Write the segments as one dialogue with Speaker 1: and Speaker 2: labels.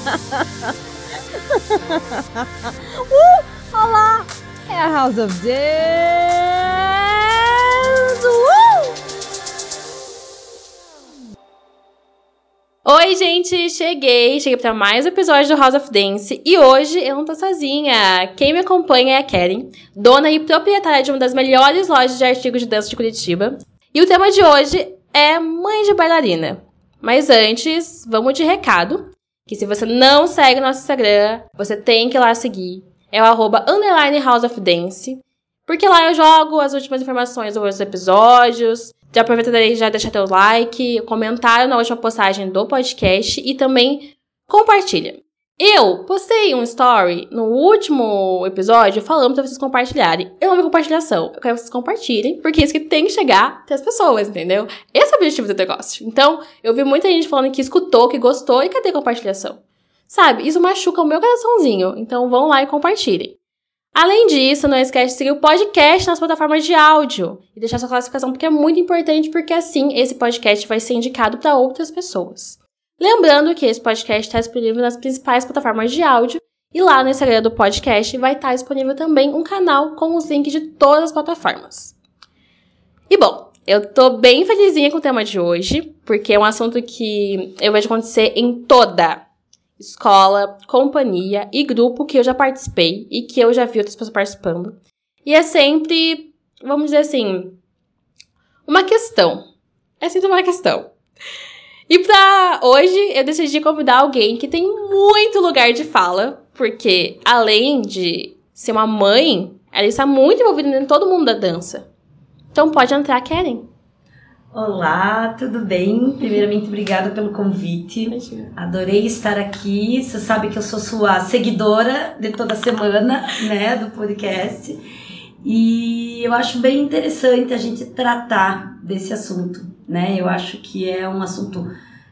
Speaker 1: uh, olá! É a House of Dance! Uh!
Speaker 2: Oi, gente! Cheguei! Cheguei para mais um episódio do House of Dance e hoje eu não tô sozinha. Quem me acompanha é a Karen, dona e proprietária de uma das melhores lojas de artigos de dança de Curitiba. E o tema de hoje é mãe de bailarina. Mas antes, vamos de recado. Que se você não segue nosso Instagram, você tem que ir lá seguir. É o arroba underline House of Dance. Porque lá eu jogo as últimas informações sobre os episódios. Já aproveita daí já deixar teu like, comentário na última postagem do podcast e também compartilha. Eu postei um story no último episódio falando pra vocês compartilharem. Eu vi compartilhação. Eu quero que vocês compartilhem, porque é isso que tem que chegar até as pessoas, entendeu? Esse é o objetivo do negócio. Então, eu vi muita gente falando que escutou, que gostou, e cadê compartilhação? Sabe, isso machuca o meu coraçãozinho. Então, vão lá e compartilhem. Além disso, não esquece de seguir o podcast nas plataformas de áudio e deixar sua classificação, porque é muito importante, porque assim esse podcast vai ser indicado para outras pessoas. Lembrando que esse podcast está disponível nas principais plataformas de áudio e lá no Instagram do podcast vai estar disponível também um canal com os links de todas as plataformas. E bom, eu tô bem felizinha com o tema de hoje, porque é um assunto que eu vejo acontecer em toda escola, companhia e grupo que eu já participei e que eu já vi outras pessoas participando. E é sempre, vamos dizer assim, uma questão. É sempre uma questão. E pra hoje eu decidi convidar alguém que tem muito lugar de fala, porque além de ser uma mãe, ela está muito envolvida em todo mundo da dança. Então pode entrar, Karen.
Speaker 3: Olá, tudo bem? Primeiramente, obrigada pelo convite.
Speaker 2: Imagina.
Speaker 3: Adorei estar aqui. Você sabe que eu sou sua seguidora de toda semana, né, do podcast. E eu acho bem interessante a gente tratar desse assunto, né? Eu acho que é um assunto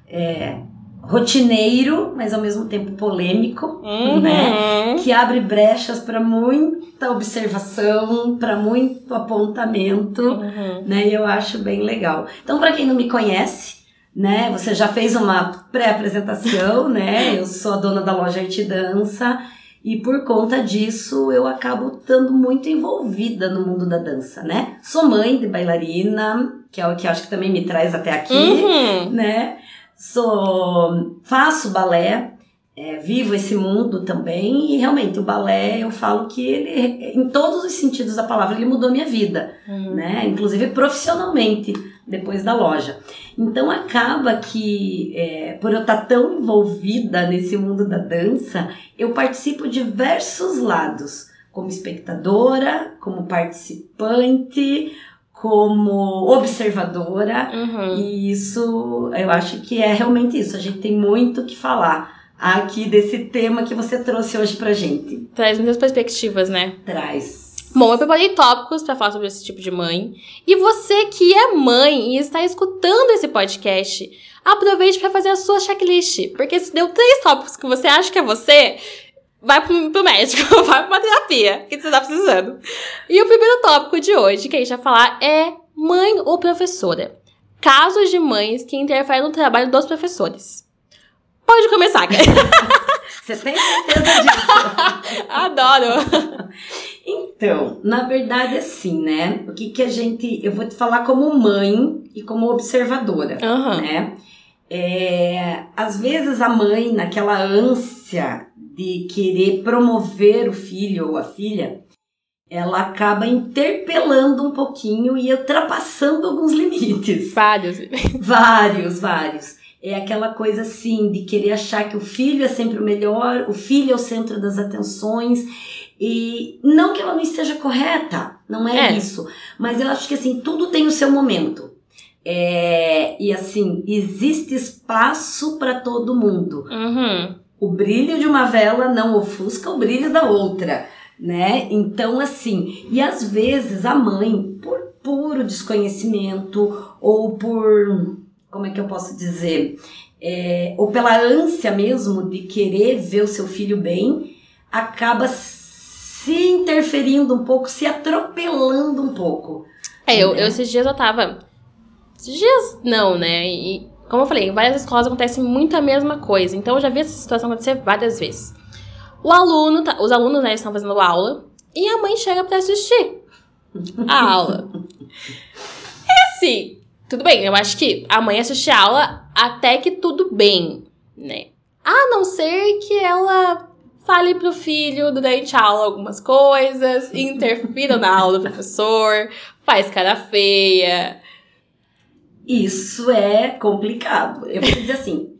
Speaker 3: é, rotineiro, mas ao mesmo tempo polêmico,
Speaker 2: Uhum.
Speaker 3: né? Que abre brechas para muita observação, para muito apontamento,
Speaker 2: Uhum.
Speaker 3: né? E eu acho bem legal. Então, para quem não me conhece, né? Você já fez uma pré-apresentação, né? Eu sou a dona da loja Arte Dança. E por conta disso, eu acabo estando muito envolvida no mundo da dança, né? Sou mãe de bailarina, que é o que acho que também me traz até aqui,
Speaker 2: Uhum.
Speaker 3: né? Sou, faço balé, é, vivo esse mundo também, e realmente o balé, eu falo que ele, em todos os sentidos da palavra, ele mudou minha vida
Speaker 2: Uhum.
Speaker 3: né? Inclusive profissionalmente depois da loja. Então acaba que é, por eu estar tão envolvida nesse mundo da dança, eu participo de diversos lados, como espectadora, como participante, como observadora.
Speaker 2: Uhum.
Speaker 3: E isso, eu acho que é realmente isso. A gente tem muito que falar aqui desse tema que você trouxe hoje pra gente.
Speaker 2: Traz muitas perspectivas, né?
Speaker 3: Traz.
Speaker 2: Bom, eu preparei tópicos pra falar sobre esse tipo de mãe. E você que é mãe e está escutando esse podcast, aproveite pra fazer a sua checklist. Porque se deu três tópicos que você acha que é você, vai pro, pro médico, vai pra uma terapia que você tá precisando. E o primeiro tópico de hoje que a gente vai falar é mãe ou professora. Casos de mães que interferem no trabalho dos professores. Pode começar.
Speaker 3: Você tem certeza disso?
Speaker 2: Adoro.
Speaker 3: Então, na verdade, assim, né? O que que a gente. Eu vou te falar como mãe e como observadora,
Speaker 2: Aham.
Speaker 3: né? É, às vezes a mãe, naquela ânsia de querer promover o filho ou a filha, ela acaba interpelando um pouquinho e ultrapassando alguns limites.
Speaker 2: Vários.
Speaker 3: Vários, vários. É aquela coisa assim de querer achar que o filho é sempre o melhor, o filho é o centro das atenções. E não que ela não esteja correta, não é,
Speaker 2: É.
Speaker 3: isso. Mas eu acho que assim, tudo tem o seu momento. É, e assim, existe espaço para todo mundo.
Speaker 2: Uhum.
Speaker 3: O brilho de uma vela não ofusca o brilho da outra, né? Então, assim, e às vezes a mãe, por puro desconhecimento ou por, como é que eu posso dizer, É, ou pela ânsia mesmo de querer ver o seu filho bem, acaba se interferindo um pouco, se atropelando um pouco.
Speaker 2: É, eu,
Speaker 3: Né?
Speaker 2: eu esses dias eu tava. Esses dias não, né? E como eu falei, em várias escolas acontece muito a mesma coisa. Então eu já vi essa situação acontecer várias vezes. O aluno, tá, os alunos né, estão fazendo aula e a mãe chega para assistir a aula. É assim, tudo bem, eu acho que a mãe assiste a aula até que tudo bem, né? A não ser que ela fale pro filho durante a aula algumas coisas, interfira na aula do professor, faz cara feia.
Speaker 3: Isso é complicado. Eu vou dizer assim,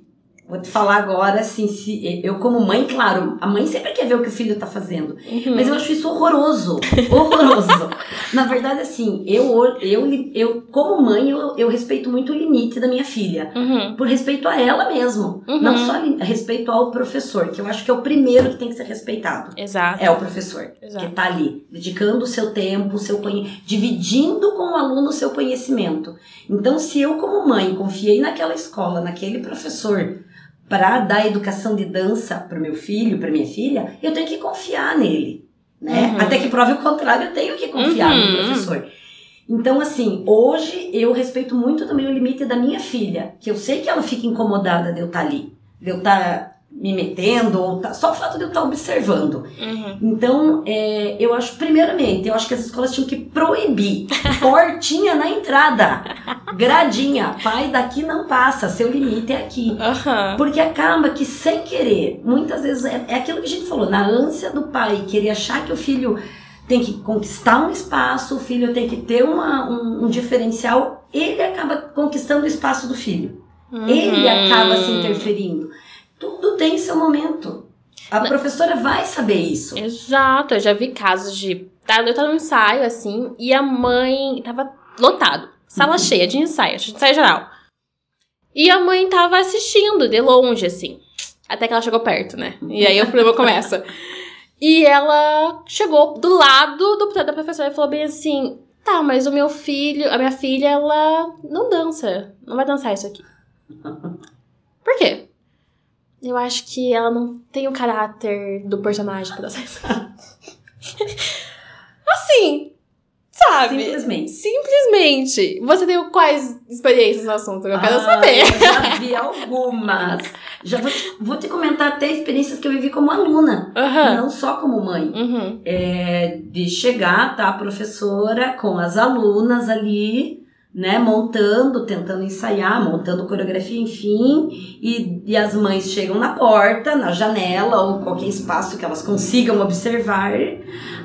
Speaker 3: Vou te falar agora, assim, se eu como mãe, claro, a mãe sempre quer ver o que o filho tá fazendo. Uhum. Mas eu acho isso horroroso. Horroroso. Na verdade, assim, eu, eu, eu como mãe, eu, eu respeito muito o limite da minha filha.
Speaker 2: Uhum.
Speaker 3: Por respeito a ela mesmo.
Speaker 2: Uhum.
Speaker 3: Não só respeito ao professor, que eu acho que é o primeiro que tem que ser respeitado.
Speaker 2: Exato.
Speaker 3: É o professor.
Speaker 2: Exato.
Speaker 3: Que tá ali, dedicando o seu tempo, o seu conhecimento, dividindo com o aluno o seu conhecimento. Então, se eu, como mãe, confiei naquela escola, naquele professor para dar educação de dança para meu filho, para minha filha, eu tenho que confiar nele, né?
Speaker 2: Uhum.
Speaker 3: Até que prove o contrário, eu tenho que confiar
Speaker 2: Uhum.
Speaker 3: no professor. Então, assim, hoje eu respeito muito também o limite da minha filha, que eu sei que ela fica incomodada de eu estar ali, de eu estar me metendo, ou tá, só o fato de eu estar observando.
Speaker 2: Uhum.
Speaker 3: Então, é, eu acho, primeiramente, eu acho que as escolas tinham que proibir portinha na entrada, gradinha, pai daqui não passa, seu limite é aqui.
Speaker 2: Aham.
Speaker 3: Porque acaba que sem querer, muitas vezes é, é aquilo que a gente falou, na ânsia do pai querer achar que o filho tem que conquistar um espaço, o filho tem que ter uma, um, um diferencial, ele acaba conquistando o espaço do filho. Ele
Speaker 2: Uhum.
Speaker 3: acaba se interferindo. Tudo tem seu momento. A professora vai saber isso.
Speaker 2: Exato, eu já vi casos de. Tá, eu tava no ensaio, assim, e a mãe tava lotado. Sala
Speaker 3: Uhum.
Speaker 2: cheia de ensaio, de ensaio geral. E a mãe tava assistindo de longe, assim. Até que ela chegou perto, né? E aí o problema começa. E ela chegou do lado do, da professora e falou bem assim: tá, mas o meu filho, a minha filha, ela não dança. Não vai dançar isso aqui. Por quê? Eu acho que ela não tem o caráter do personagem pra isso. assim, sabe?
Speaker 3: Simplesmente.
Speaker 2: Simplesmente. Você tem quais experiências no assunto? Eu quero
Speaker 3: Ah,
Speaker 2: saber.
Speaker 3: Eu já vi algumas. Já vou te, vou te comentar até experiências que eu vivi como aluna,
Speaker 2: Aham.
Speaker 3: não só como mãe.
Speaker 2: Uhum.
Speaker 3: É, de chegar, tá, a professora com as alunas ali, né, montando, tentando ensaiar, montando coreografia, enfim, e, e as mães chegam na porta, na janela ou qualquer espaço que elas consigam observar.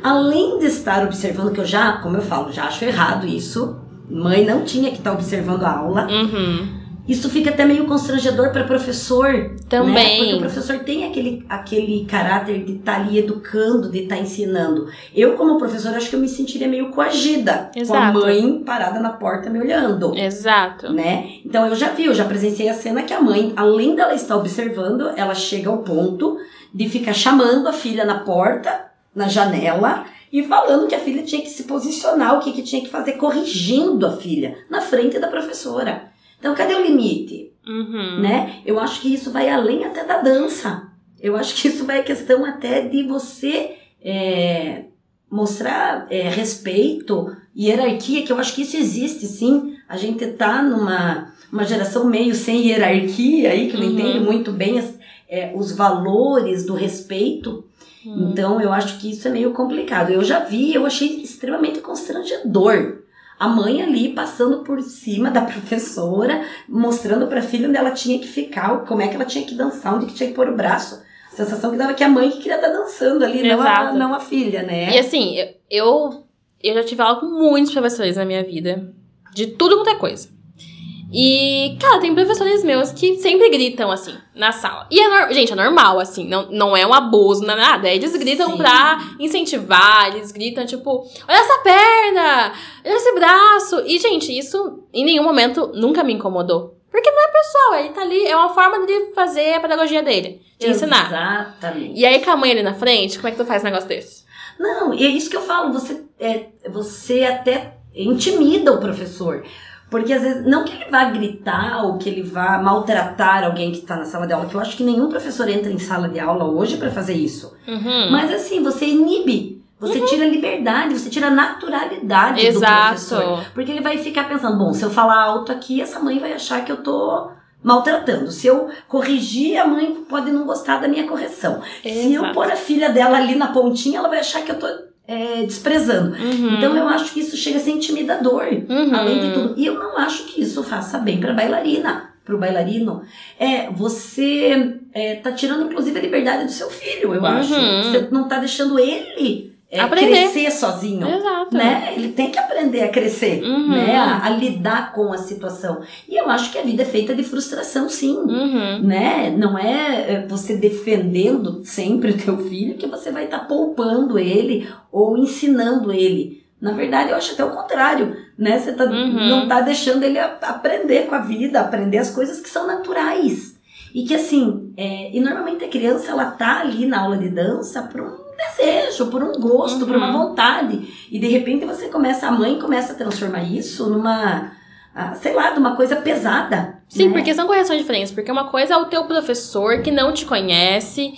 Speaker 3: Além de estar observando, que eu já, como eu falo, já acho errado isso, mãe não tinha que estar observando a aula.
Speaker 2: Uhum.
Speaker 3: Isso fica até meio constrangedor para professor, né?
Speaker 2: Também.
Speaker 3: Porque o professor tem aquele, aquele caráter de estar ali educando, de estar ensinando. Eu, como professora, acho que eu me sentiria meio coagida com a
Speaker 2: Exato.
Speaker 3: mãe parada na porta me olhando.
Speaker 2: Exato.
Speaker 3: Né? Então eu já vi, eu já presenciei a cena que a mãe, além dela estar observando, ela chega ao ponto de ficar chamando a filha na porta, na janela, e falando que a filha tinha que se posicionar, o que, que tinha que fazer, corrigindo a filha na frente da professora. Então, cadê o limite?
Speaker 2: Uhum.
Speaker 3: né? Eu acho que isso vai além até da dança. Eu acho que isso vai a questão até de você é, mostrar é, respeito, hierarquia, que eu acho que isso existe sim. A gente tá numa uma geração meio sem hierarquia aí, que não
Speaker 2: Uhum.
Speaker 3: entende muito bem as- é, os valores do respeito.
Speaker 2: Uhum.
Speaker 3: Então eu acho que isso é meio complicado. Eu já vi, eu achei extremamente constrangedor. A mãe ali passando por cima da professora, mostrando pra filha onde ela tinha que ficar, como é que ela tinha que dançar, onde que tinha que pôr o braço. A sensação que dava que a mãe que queria estar dançando ali, não a, não a filha, né?
Speaker 2: E assim, eu, eu, eu já tive aula com muitos professores na minha vida. De tudo quanto é coisa. E, cara, tem professores meus que sempre gritam, assim, na sala. E, é gente, é normal, assim, não, não é um abuso, não é nada. Eles gritam
Speaker 3: Sim.
Speaker 2: pra incentivar, eles gritam, tipo, olha essa perna, olha esse braço. E, gente, isso em nenhum momento nunca me incomodou. Porque não é pessoal, ele tá ali, é uma forma de fazer a pedagogia dele, de ensinar.
Speaker 3: Exatamente.
Speaker 2: E aí, com a mãe ali na frente, como é que tu faz um negócio desse?
Speaker 3: Não, e é isso que eu falo, você, é, você até intimida o professor. Porque às vezes, não que ele vá gritar ou que ele vá maltratar alguém que está na sala de aula, que eu acho que nenhum professor entra em sala de aula hoje para fazer isso.
Speaker 2: Uhum.
Speaker 3: Mas assim, você inibe, você tira a liberdade, você tira a naturalidade do
Speaker 2: Exato.
Speaker 3: professor. Porque ele vai ficar pensando, bom, se eu falar alto aqui, essa mãe vai achar que eu tô maltratando. Se eu corrigir, a mãe pode não gostar da minha correção. Se eu pôr a filha dela ali na pontinha, ela vai achar que eu tô é, desprezando.
Speaker 2: Uhum.
Speaker 3: Então eu acho que isso chega a ser intimidador,
Speaker 2: Uhum.
Speaker 3: além de tudo. E eu não acho que isso faça bem para bailarina, para o bailarino. É, você é, tá tirando inclusive a liberdade do seu filho, eu
Speaker 2: Uhum.
Speaker 3: acho. Você não tá deixando ele é,
Speaker 2: Aprender.
Speaker 3: crescer sozinho.
Speaker 2: Exato.
Speaker 3: Né? Ele tem que aprender a crescer,
Speaker 2: Uhum.
Speaker 3: né? A, a lidar com a situação. E eu acho que a vida é feita de frustração, sim
Speaker 2: Uhum.
Speaker 3: né? Não é é, você defendendo sempre o teu filho que você vai estar poupando ele ou ensinando ele. Na verdade, eu acho até o contrário, né? Você tá,
Speaker 2: Uhum.
Speaker 3: não tá deixando ele aprender com a vida, aprender as coisas que são naturais. E que assim, é, e normalmente a criança ela tá ali na aula de dança por um desejo, por um gosto, por uma
Speaker 2: Uhum.
Speaker 3: vontade. E de repente você começa, a mãe começa a transformar isso numa, ah, sei lá, de uma coisa pesada.
Speaker 2: Sim,
Speaker 3: né?
Speaker 2: porque são correções diferentes. Porque uma coisa é o teu professor que não te conhece,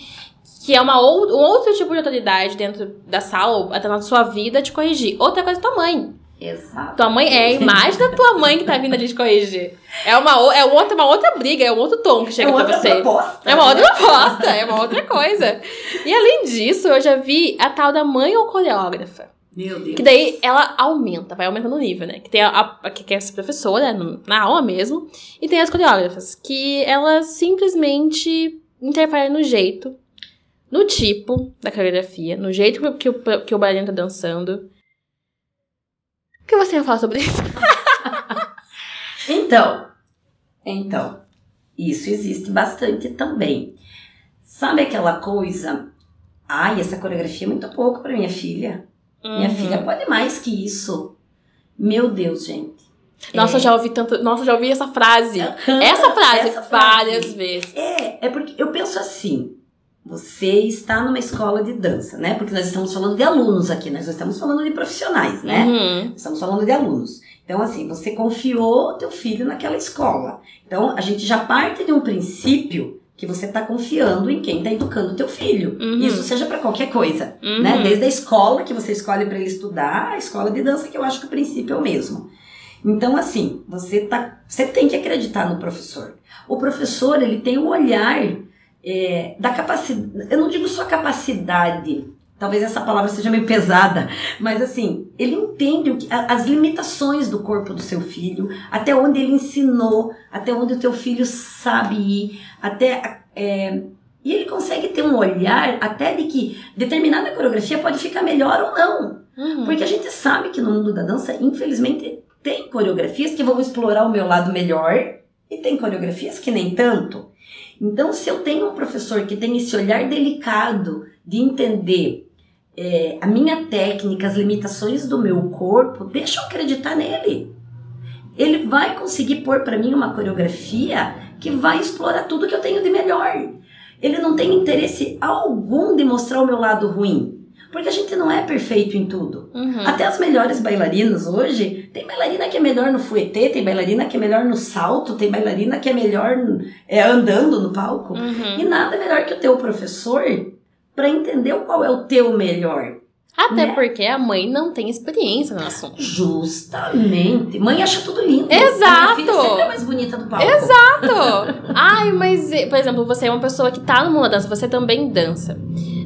Speaker 2: que é uma ou, um outro tipo de autoridade dentro da sala, ou até na sua vida, te corrigir. Outra coisa é tua mãe.
Speaker 3: Exato.
Speaker 2: Tua mãe é a imagem da tua mãe que tá vindo ali te corrigir. É uma, é outra, uma outra briga, é um outro tom que chega
Speaker 3: é
Speaker 2: pra
Speaker 3: outra
Speaker 2: você.
Speaker 3: proposta.
Speaker 2: É uma outra proposta, é uma outra coisa. E além disso, eu já vi a tal da mãe ou coreógrafa.
Speaker 3: Meu Deus.
Speaker 2: Que daí ela aumenta, vai aumentando o nível, né? Que tem a, a- que é essa professora, na aula mesmo, e tem as coreógrafas, que elas simplesmente interferem no jeito, no tipo da coreografia, no jeito que, o- que o bailarino tá dançando. O que você vai falar sobre isso?
Speaker 3: Então, então, isso existe bastante também. Sabe aquela coisa? Ai, essa coreografia é muito pouco para minha filha. Minha
Speaker 2: Uhum.
Speaker 3: filha pode mais que isso. Meu Deus, gente.
Speaker 2: Nossa,
Speaker 3: É.
Speaker 2: já ouvi tanto. Nossa, já ouvi essa frase. Essa frase
Speaker 3: essa frase.
Speaker 2: várias vezes.
Speaker 3: É, é porque eu penso assim. Você está numa escola de dança, né? Porque nós estamos falando de alunos aqui, nós não estamos falando de profissionais, né?
Speaker 2: Uhum.
Speaker 3: Estamos falando de alunos. Então, assim, você confiou teu filho naquela escola. Então, a gente já parte de um princípio que você está confiando em quem está educando o teu filho.
Speaker 2: Uhum.
Speaker 3: Isso seja para qualquer coisa,
Speaker 2: Uhum.
Speaker 3: né? Desde a escola que você escolhe para ele estudar, a escola de dança que eu acho que o princípio é o mesmo. Então, assim, você tá, você tem que acreditar no professor. O professor, ele tem um olhar é, da capacidade, eu não digo só capacidade, talvez essa palavra seja meio pesada, mas assim, ele entende que, as limitações do corpo do seu filho, até onde ele ensinou, até onde o teu filho sabe ir, até é, e ele consegue ter um olhar até de que determinada coreografia pode ficar melhor ou não.
Speaker 2: Uhum.
Speaker 3: Porque a gente sabe que no mundo da dança, infelizmente, tem coreografias que vão explorar o meu lado melhor e tem coreografias que nem tanto. Então, se eu tenho um professor que tem esse olhar delicado de entender é, a minha técnica, as limitações do meu corpo, deixa eu acreditar nele. Ele vai conseguir pôr para mim uma coreografia que vai explorar tudo que eu tenho de melhor. Ele não tem interesse algum de mostrar o meu lado ruim. Porque a gente não é perfeito em tudo.
Speaker 2: Uhum.
Speaker 3: Até as melhores bailarinas hoje, tem bailarina que é melhor no fouetê, tem bailarina que é melhor no salto, tem bailarina que é melhor é, andando no palco.
Speaker 2: Uhum.
Speaker 3: E nada melhor que o teu professor para entender qual é o teu melhor.
Speaker 2: Até
Speaker 3: né?
Speaker 2: porque a mãe não tem experiência no assunto.
Speaker 3: Justamente. Mãe acha tudo lindo.
Speaker 2: Exato.
Speaker 3: A minha filha sempre é mais bonita do palco.
Speaker 2: Exato! Ai, mas, por exemplo, você é uma pessoa que tá no mundo da dança, você também dança.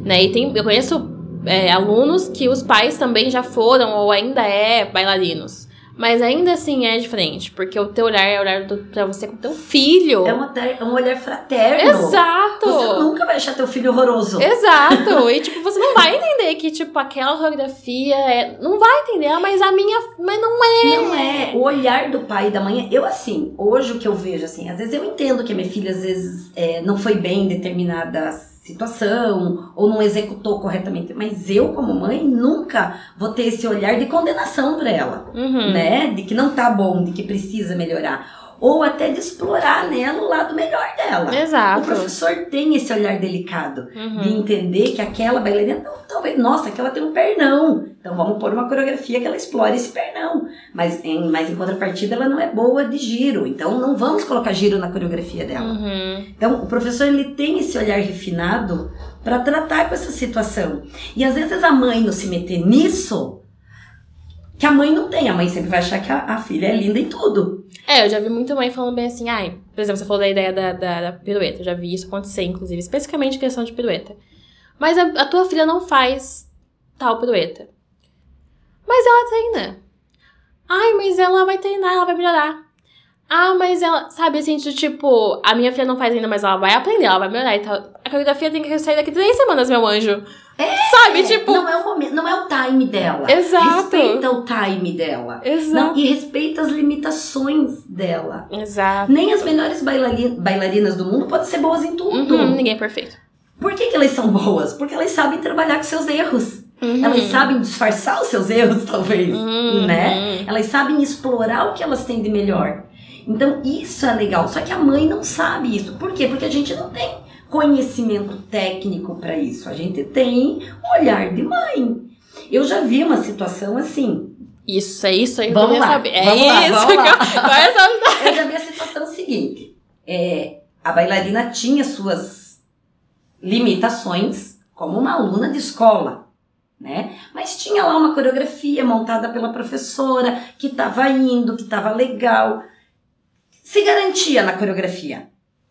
Speaker 2: Né? E tem, eu conheço é, alunos que os pais também já foram ou ainda é bailarinos. Mas ainda assim é diferente, porque o teu olhar é olhar do, pra você com teu filho.
Speaker 3: É, uma é um olhar fraterno.
Speaker 2: Exato!
Speaker 3: Você nunca vai achar teu filho horroroso.
Speaker 2: Exato! E, tipo, você não vai entender que, tipo, aquela coreografia é... Não vai entender, ah, mas a minha... Mas não é.
Speaker 3: Não é. O olhar do pai e da mãe. Eu, assim, hoje o que eu vejo, assim, às vezes eu entendo que a minha filha, às vezes, é, não foi bem em determinada situação ou não executou corretamente. Mas eu, como mãe, nunca vou ter esse olhar de condenação para ela,
Speaker 2: Uhum.
Speaker 3: né? De que não tá bom, de que precisa melhorar. Ou até de explorar nela o lado melhor dela. O
Speaker 2: Exato.
Speaker 3: professor tem esse olhar delicado de
Speaker 2: Uhum.
Speaker 3: entender que aquela bailarina, não, talvez, nossa, que ela tem um pernão. Então vamos pôr uma coreografia que ela explore esse pernão. Mas em, mas em contrapartida ela não é boa de giro. Então não vamos colocar giro na coreografia dela.
Speaker 2: Uhum.
Speaker 3: Então o professor ele tem esse olhar refinado para tratar com essa situação. E às vezes a mãe não se meter nisso, que a mãe não tem. A mãe sempre vai achar que a, a filha é linda em tudo.
Speaker 2: É, eu já vi muita mãe falando bem assim, ai, por exemplo, você falou da ideia da, da, da pirueta. Eu já vi isso acontecer, inclusive, especificamente em questão de pirueta. Mas a, a tua filha não faz tal pirueta. Mas ela treina. Ai, mas ela vai treinar, ela vai melhorar. Ah, mas ela, sabe, assim, de, tipo, a minha filha não faz ainda, mas ela vai aprender, ela vai melhorar e tal. A coreografia tem que sair daqui três semanas, meu anjo.
Speaker 3: É,
Speaker 2: Sabe, tipo.
Speaker 3: Não é o momento, não é o time dela.
Speaker 2: Exato.
Speaker 3: Respeita o time dela.
Speaker 2: Exato.
Speaker 3: Não, e respeita as limitações dela.
Speaker 2: Exato.
Speaker 3: Nem as melhores bailari- bailarinas do mundo podem ser boas em tudo.
Speaker 2: Uhum, ninguém é perfeito.
Speaker 3: Por que, que elas são boas? Porque elas sabem trabalhar com seus erros.
Speaker 2: Uhum.
Speaker 3: Elas sabem disfarçar os seus erros, talvez,
Speaker 2: Uhum.
Speaker 3: né? Elas sabem explorar o que elas têm de melhor. Então, isso é legal. Só que a mãe não sabe isso. Por quê? Porque a gente não tem conhecimento técnico para isso. A gente tem um olhar de mãe. Eu já vi uma situação assim.
Speaker 2: Isso, é isso aí eu
Speaker 3: Vamos lá,
Speaker 2: saber. É
Speaker 3: vamos lá,
Speaker 2: isso
Speaker 3: vamos
Speaker 2: que eu...
Speaker 3: lá.
Speaker 2: Qual é.
Speaker 3: Eu já vi a situação seguinte. É, a bailarina tinha suas limitações como uma aluna de escola, né? Mas tinha lá uma coreografia montada pela professora que estava indo, que estava legal. Se garantia na coreografia.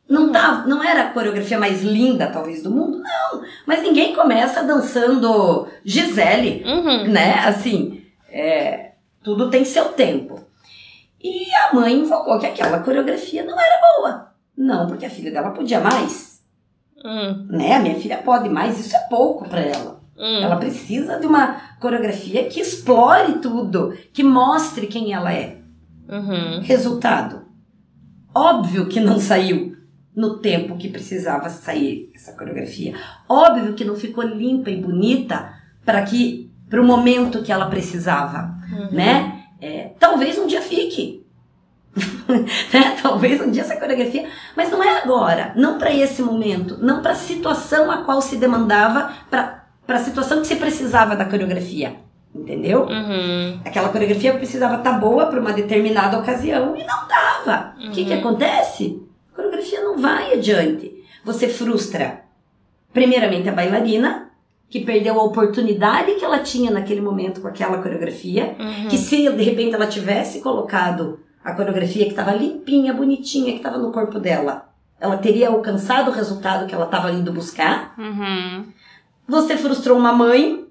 Speaker 3: Não, tava, não era a coreografia mais linda, talvez, do mundo, não. Mas ninguém começa dançando Gisele,
Speaker 2: Uhum.
Speaker 3: né? Assim, é, tudo tem seu tempo. E a mãe invocou que aquela coreografia não era boa. Não, porque a filha dela podia mais,
Speaker 2: Hum,
Speaker 3: né? A minha filha pode mais, isso é pouco para ela.
Speaker 2: hum.
Speaker 3: Ela precisa de uma coreografia que explore tudo, que mostre quem ela é.
Speaker 2: Uhum.
Speaker 3: Resultado: óbvio que não saiu no tempo que precisava sair essa coreografia. Óbvio que não ficou limpa e bonita para que para o momento que ela precisava,
Speaker 2: Uhum.
Speaker 3: né? É, talvez um dia fique. né? Talvez um dia essa coreografia, mas não é agora, não para esse momento, não para a situação a qual se demandava, para a situação que se precisava da coreografia, entendeu?
Speaker 2: Uhum.
Speaker 3: Aquela coreografia precisava estar boa para uma determinada ocasião e não estava. O que, que
Speaker 2: Uhum.
Speaker 3: acontece? A coreografia não vai adiante. Você frustra, primeiramente, a bailarina, que perdeu a oportunidade que ela tinha naquele momento com aquela coreografia,
Speaker 2: Uhum.
Speaker 3: que se de repente ela tivesse colocado a coreografia que estava limpinha, bonitinha, que estava no corpo dela, ela teria alcançado o resultado que ela estava indo buscar.
Speaker 2: Uhum.
Speaker 3: Você frustrou uma mãe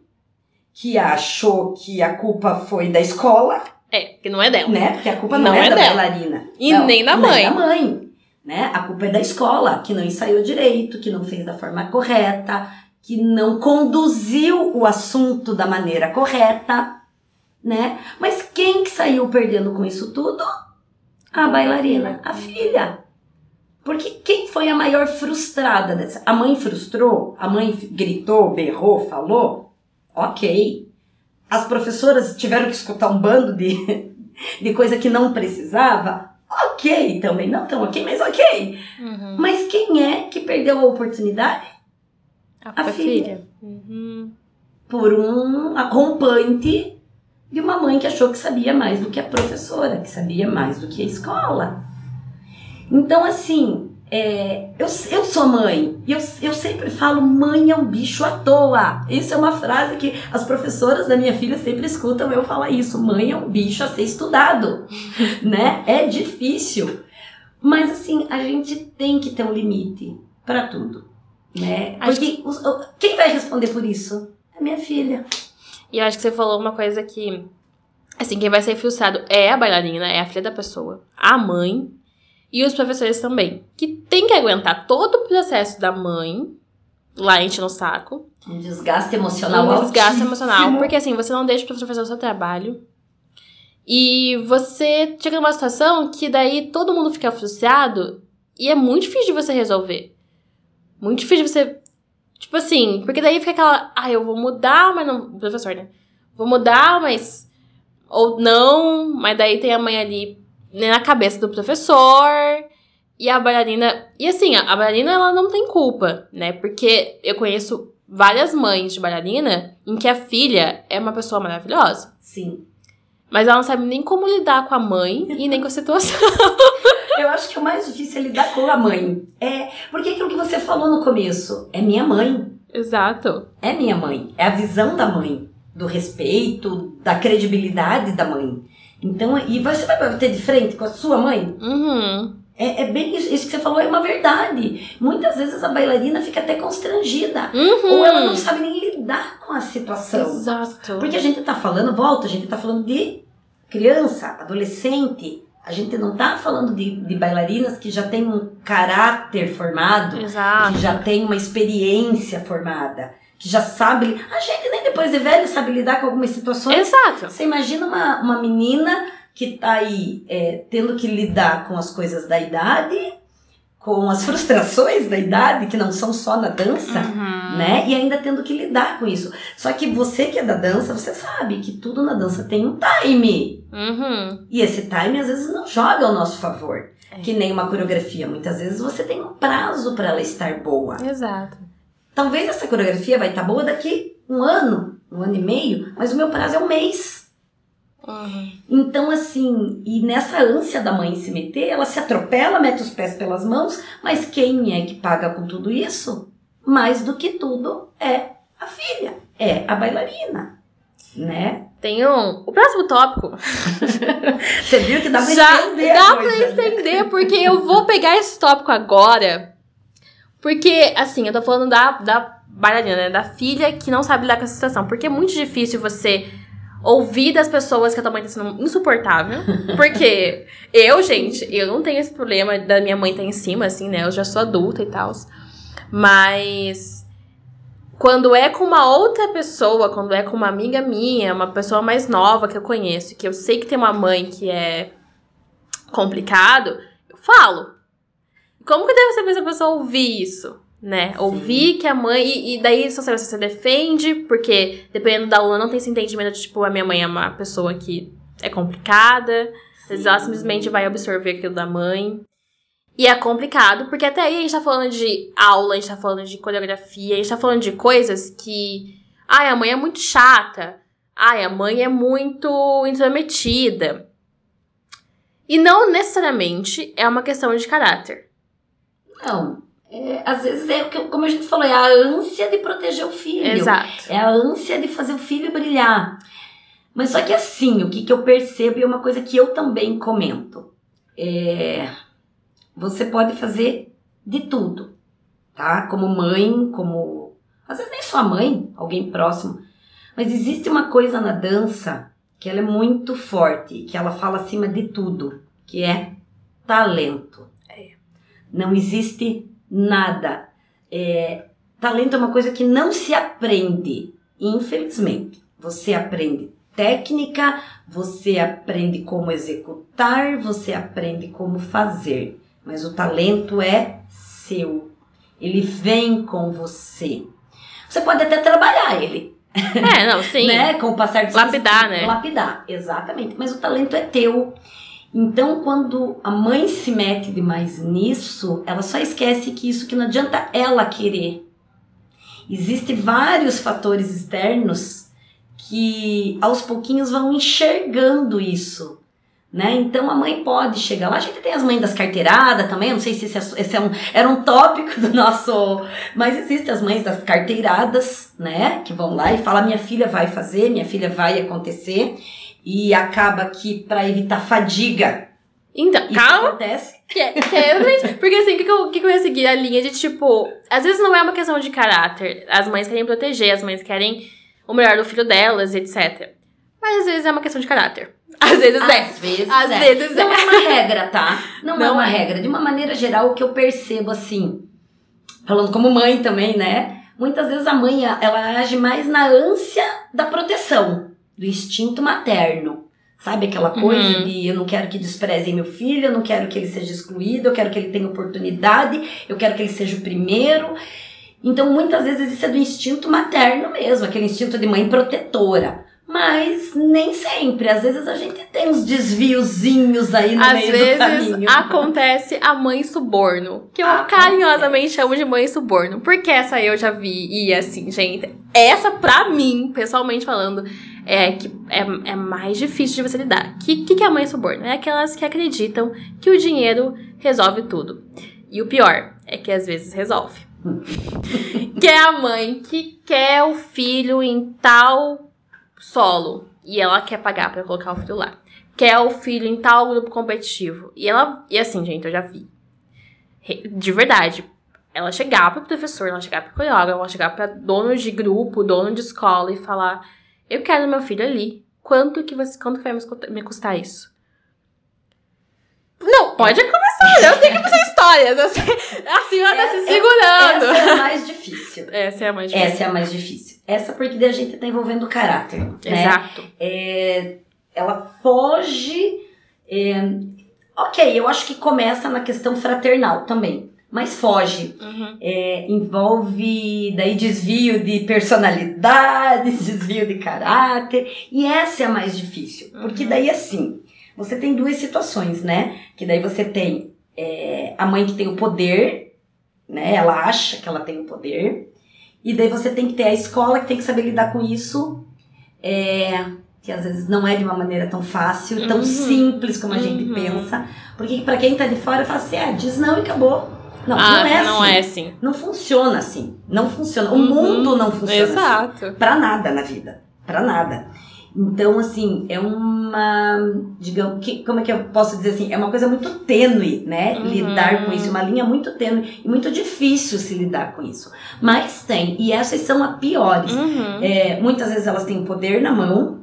Speaker 3: que achou que a culpa foi da escola,
Speaker 2: É, que não é dela.
Speaker 3: né? Porque a culpa não,
Speaker 2: Não
Speaker 3: é,
Speaker 2: é
Speaker 3: da
Speaker 2: dela.
Speaker 3: bailarina.
Speaker 2: E
Speaker 3: Não,
Speaker 2: nem da mãe.
Speaker 3: é da mãe. Né? A culpa é da escola, que não ensaiou direito, que não fez da forma correta, que não conduziu o assunto da maneira correta, né? Mas quem que saiu perdendo com isso tudo? A bailarina, a filha. Porque quem foi a maior frustrada dessa? A mãe frustrou? A mãe gritou, berrou, falou? Ok. As professoras tiveram que escutar um bando de, de coisa que não precisava? Ok também. Não tão ok, mas ok.
Speaker 2: Uhum.
Speaker 3: Mas quem é que perdeu a oportunidade?
Speaker 2: A,
Speaker 3: A filha.
Speaker 2: filha. Uhum.
Speaker 3: Por um rompante de uma mãe que achou que sabia mais do que a professora, que sabia mais do que a escola. Então, assim, é, eu, eu sou mãe e eu, eu sempre falo: mãe é um bicho à toa. Isso é uma frase que as professoras da minha filha sempre escutam eu falar isso: mãe é um bicho a ser estudado, né? É difícil. Mas, assim, a gente tem que ter um limite para tudo, né? Porque os- quem vai responder por isso? É minha filha.
Speaker 2: E eu acho que você falou uma coisa que. Assim, quem vai ser frustrado é a bailarina, é a filha da pessoa, a mãe e os professores também. Que tem que aguentar todo o processo da mãe, lá enche no saco.
Speaker 3: Um desgaste emocional
Speaker 2: um desgaste emocional. Porque assim, você não deixa o professor fazer o seu trabalho. E você chega numa situação que daí todo mundo fica frustrado e é muito difícil de você resolver. Muito difícil de você. Tipo assim, porque daí fica aquela. Ah, eu vou mudar, mas não. Professor, né? Vou mudar, mas. Ou não, mas daí tem a mãe ali na cabeça do professor. E a bailarina. E assim, a, bailarina ela não tem culpa, né? Porque eu conheço várias mães de bailarina em que a filha é uma pessoa maravilhosa.
Speaker 3: Sim.
Speaker 2: Mas ela não sabe nem como lidar com a mãe e nem com a situação.
Speaker 3: Eu acho que o mais difícil é lidar com a mãe. É, porque aquilo que você falou no começo, é minha mãe.
Speaker 2: Exato.
Speaker 3: É minha mãe. É a visão da mãe, do respeito, da credibilidade da mãe. Então, e você vai bater de frente com a sua mãe?
Speaker 2: Uhum.
Speaker 3: É, é bem isso, isso que você falou é uma verdade. Muitas vezes a bailarina fica até constrangida.
Speaker 2: Uhum.
Speaker 3: Ou ela não sabe nem lidar com a situação.
Speaker 2: Exato.
Speaker 3: Porque a gente tá falando, volta, a gente tá falando de criança, adolescente. A gente não tá falando de, de bailarinas que já têm um caráter formado,
Speaker 2: Exato.
Speaker 3: que já tem uma experiência formada, que já sabe. A gente nem depois de velho sabe lidar com algumas situações.
Speaker 2: Exato.
Speaker 3: Você imagina uma, uma menina que tá aí é, tendo que lidar com as coisas da idade, com as frustrações da idade, que não são só na dança,
Speaker 2: Uhum.
Speaker 3: né? E ainda tendo que lidar com isso. Só que você que é da dança, você sabe que tudo na dança tem um time.
Speaker 2: Uhum.
Speaker 3: E esse time às vezes não joga ao nosso favor.
Speaker 2: É.
Speaker 3: Que nem uma coreografia. Muitas vezes você tem um prazo para ela estar boa.
Speaker 2: Exato.
Speaker 3: Talvez essa coreografia vai estar boa daqui um ano, um ano e meio, mas o meu prazo é um mês.
Speaker 2: Uhum.
Speaker 3: Então, assim, e nessa ânsia da mãe se meter, ela se atropela, mete os pés pelas mãos, mas quem é que paga com tudo isso? Mais do que tudo é a filha, é a bailarina, né?
Speaker 2: Tem um. O próximo tópico.
Speaker 3: Você viu que dá pra
Speaker 2: Já
Speaker 3: entender a
Speaker 2: dá pra
Speaker 3: coisa, né?
Speaker 2: entender, porque eu vou pegar esse tópico agora. Porque, assim, eu tô falando da, da bailarina, né? Da filha que não sabe lidar com essa situação. Porque é muito difícil você ouvir das pessoas que a tua mãe tá sendo insuportável. Porque eu, gente, eu não tenho esse problema da minha mãe tá em cima, assim, né? Eu já sou adulta e tal. Mas quando é com uma outra pessoa, quando é com uma amiga minha, uma pessoa mais nova que eu conheço, que eu sei que tem uma mãe que é complicado, eu falo. Como que deve ser pra essa pessoa ouvir isso? Né? Ouvir que a mãe. E, e daí se você, você defende, porque dependendo da aluna não tem esse entendimento de tipo, a minha mãe é uma pessoa que é complicada. Às vezes ela simplesmente vai absorver aquilo da mãe. E é complicado, porque até aí a gente tá falando de aula, a gente tá falando de coreografia, a gente tá falando de coisas que. Ai, a mãe é muito chata. Ai, a mãe é muito intrometida. E não necessariamente é uma questão de caráter.
Speaker 3: Não. É, às vezes é o que, como a gente falou, é a ânsia de proteger o filho.
Speaker 2: Exato.
Speaker 3: É a ânsia de fazer o filho brilhar. Mas só que assim, o que, que eu percebo e é uma coisa que eu também comento. É, você pode fazer de tudo, tá? Como mãe, como. Às vezes nem sua mãe, alguém próximo. Mas existe uma coisa na dança que ela é muito forte, que ela fala acima de tudo, que é talento. Não existe nada. É, talento é uma coisa que não se aprende, infelizmente. Você aprende técnica, você aprende como executar, você aprende como fazer. Mas o talento é seu. Ele vem com você. Você pode até trabalhar ele,
Speaker 2: É, não, sim.
Speaker 3: né? Com o passar dos
Speaker 2: Lapidar, né?
Speaker 3: Lapidar, exatamente. Mas o talento é teu. Então, quando a mãe se mete demais nisso, ela só esquece que isso que não adianta ela querer. Existem vários fatores externos que aos pouquinhos vão enxergando isso. Né? Então a mãe pode chegar lá. A gente tem as mães das carteiradas também. Não sei se esse, é- esse é um, era um tópico do nosso. Mas existem as mães das carteiradas, né? Que vão lá e falam: minha filha vai fazer, minha filha vai acontecer. E acaba que, para evitar fadiga,
Speaker 2: Então,
Speaker 3: isso
Speaker 2: calma.
Speaker 3: acontece.
Speaker 2: Que é- que é porque assim, o que, que, eu, que eu ia seguir? A linha de tipo. Às vezes não é uma questão de caráter. As mães querem proteger, as mães querem o melhor do filho delas, etc. Mas às vezes é uma questão de caráter. Às vezes é.
Speaker 3: Às vezes,
Speaker 2: Às
Speaker 3: é.
Speaker 2: vezes
Speaker 3: não
Speaker 2: é.
Speaker 3: é uma regra, tá? Não, é
Speaker 2: Não
Speaker 3: uma
Speaker 2: é.
Speaker 3: regra. De uma maneira geral, o que eu percebo assim, falando como mãe também, né? Muitas vezes a mãe, ela age mais na ânsia da proteção, do instinto materno. Sabe aquela coisa
Speaker 2: Uhum.
Speaker 3: de eu não quero que desprezem meu filho, eu não quero que ele seja excluído, eu quero que ele tenha oportunidade, eu quero que ele seja o primeiro. Então, muitas vezes isso é do instinto materno mesmo, aquele instinto de mãe protetora. Mas nem sempre. Às vezes a gente tem uns desviozinhos aí no
Speaker 2: Às
Speaker 3: meio do
Speaker 2: vezes
Speaker 3: caminho.
Speaker 2: acontece a mãe suborno. Que eu
Speaker 3: Acontece.
Speaker 2: carinhosamente chamo de mãe suborno. Porque essa eu já vi. E assim, gente, essa pra mim, pessoalmente falando, é que é, é mais difícil de você lidar. O que, que, que é a mãe suborno? É aquelas que acreditam que o dinheiro resolve tudo. E o pior é que às vezes resolve. que é a mãe que quer o filho em tal solo e ela quer pagar pra colocar o filho lá. quer o filho em tal grupo competitivo. E ela. E assim, gente, eu já vi. De verdade. Ela chegar pro professor, ela chegar pro coreógrafo, ela chegar pra dono de grupo, dono de escola e falar: Eu quero meu filho ali. Quanto que você. Quanto que vai me custar isso? Não, pode começar. Eu sei que histórias. Eu sei- A senhora tá se segurando.
Speaker 3: Essa é a mais difícil.
Speaker 2: Essa é a mais difícil.
Speaker 3: Essa é a mais difícil. Essa porque daí a gente tá envolvendo o caráter, né?
Speaker 2: Exato.
Speaker 3: É, ela foge. é, ok, eu acho que começa na questão fraternal também, mas foge.
Speaker 2: Uhum.
Speaker 3: É, envolve daí desvio de personalidade, desvio de caráter, e essa é a mais difícil, porque
Speaker 2: Uhum.
Speaker 3: daí assim, você tem duas situações, né? Que daí você tem é, a mãe que tem o poder, né? Ela acha que ela tem o poder, e daí você tem que ter a escola que tem que saber lidar com isso, é, que às vezes não é de uma maneira tão fácil, tão
Speaker 2: Uhum.
Speaker 3: simples como a gente
Speaker 2: Uhum.
Speaker 3: pensa, porque pra quem tá de fora fala assim, ah, diz não e acabou. Não,
Speaker 2: ah,
Speaker 3: não é
Speaker 2: não
Speaker 3: assim.
Speaker 2: é assim.
Speaker 3: Não funciona assim. Não funciona. O
Speaker 2: Uhum.
Speaker 3: mundo não funciona assim.
Speaker 2: Exato.
Speaker 3: Pra nada na vida. Pra nada. Então, assim, é uma. Digamos, que, como é que eu posso dizer assim? É uma coisa muito tênue, né?
Speaker 2: Uhum.
Speaker 3: Lidar com isso. Uma linha muito tênue e muito difícil se lidar com isso. Mas tem. E essas são as piores.
Speaker 2: Uhum.
Speaker 3: É, muitas vezes elas têm o poder na mão,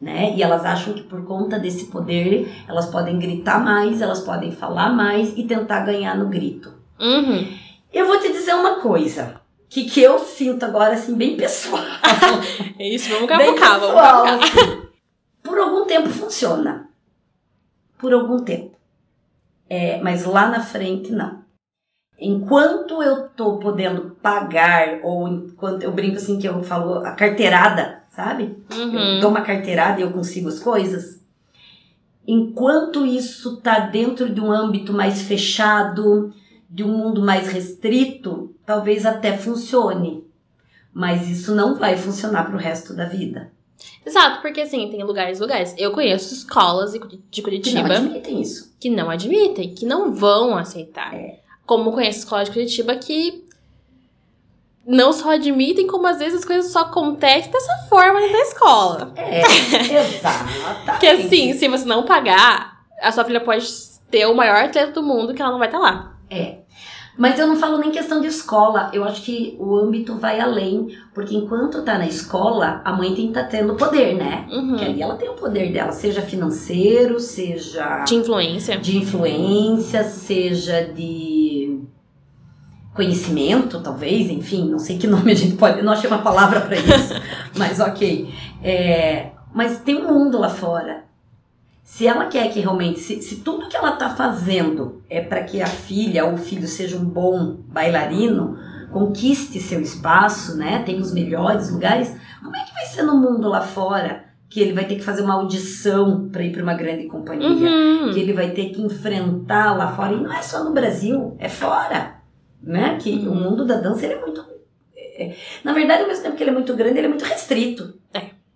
Speaker 3: né? E elas acham que por conta desse poder elas podem gritar mais, elas podem falar mais e tentar ganhar no grito.
Speaker 2: Uhum.
Speaker 3: Eu vou te dizer uma coisa. Que, que eu sinto agora, assim, bem pessoal.
Speaker 2: É isso, vamos cavucar, vamos cavucar.
Speaker 3: assim. Por algum tempo funciona. Por algum tempo. É, mas lá na frente, não. Enquanto eu tô podendo pagar, ou enquanto eu brinco assim que eu falo a carteirada, sabe? Eu
Speaker 2: Uhum.
Speaker 3: dou uma carteirada e eu consigo as coisas. Enquanto isso tá dentro de um âmbito mais fechado, de um mundo mais restrito, talvez até funcione. Mas isso não vai funcionar pro resto da vida.
Speaker 2: Exato, porque assim, tem lugares, lugares. Eu conheço escolas de Curi- de
Speaker 3: Que não
Speaker 2: Curitiba
Speaker 3: admitem isso.
Speaker 2: que não admitem, que não vão aceitar.
Speaker 3: É.
Speaker 2: Como conheço escola de Curitiba que não só admitem, como às vezes as coisas só acontecem dessa forma dentro da escola.
Speaker 3: É, exatamente.
Speaker 2: Porque assim, se você não pagar, a sua filha pode ter o maior atleta do mundo que ela não vai estar lá.
Speaker 3: Mas eu não falo nem questão de escola. Eu acho que o âmbito vai além. Porque enquanto tá na escola, a mãe tem que estar tendo poder, né?
Speaker 2: Uhum.
Speaker 3: Porque ali ela tem o poder dela, seja financeiro, seja
Speaker 2: De influência.
Speaker 3: de influência, seja de conhecimento, talvez, enfim, não sei que nome a gente pode, não achei uma palavra para isso, mas ok. É, mas tem um mundo lá fora. Se ela quer que realmente, se, se tudo que ela tá fazendo é para que a filha ou o filho seja um bom bailarino, conquiste seu espaço, né? Tenha os melhores lugares, como é que vai ser no mundo lá fora? Que ele vai ter que fazer uma audição para ir para uma grande companhia
Speaker 2: Uhum.
Speaker 3: que ele vai ter que enfrentar lá fora. E não é só no Brasil, é fora. Né? Que
Speaker 2: Uhum.
Speaker 3: o mundo da dança ele é muito. é- na verdade, ao mesmo tempo que ele é muito grande, ele é muito restrito.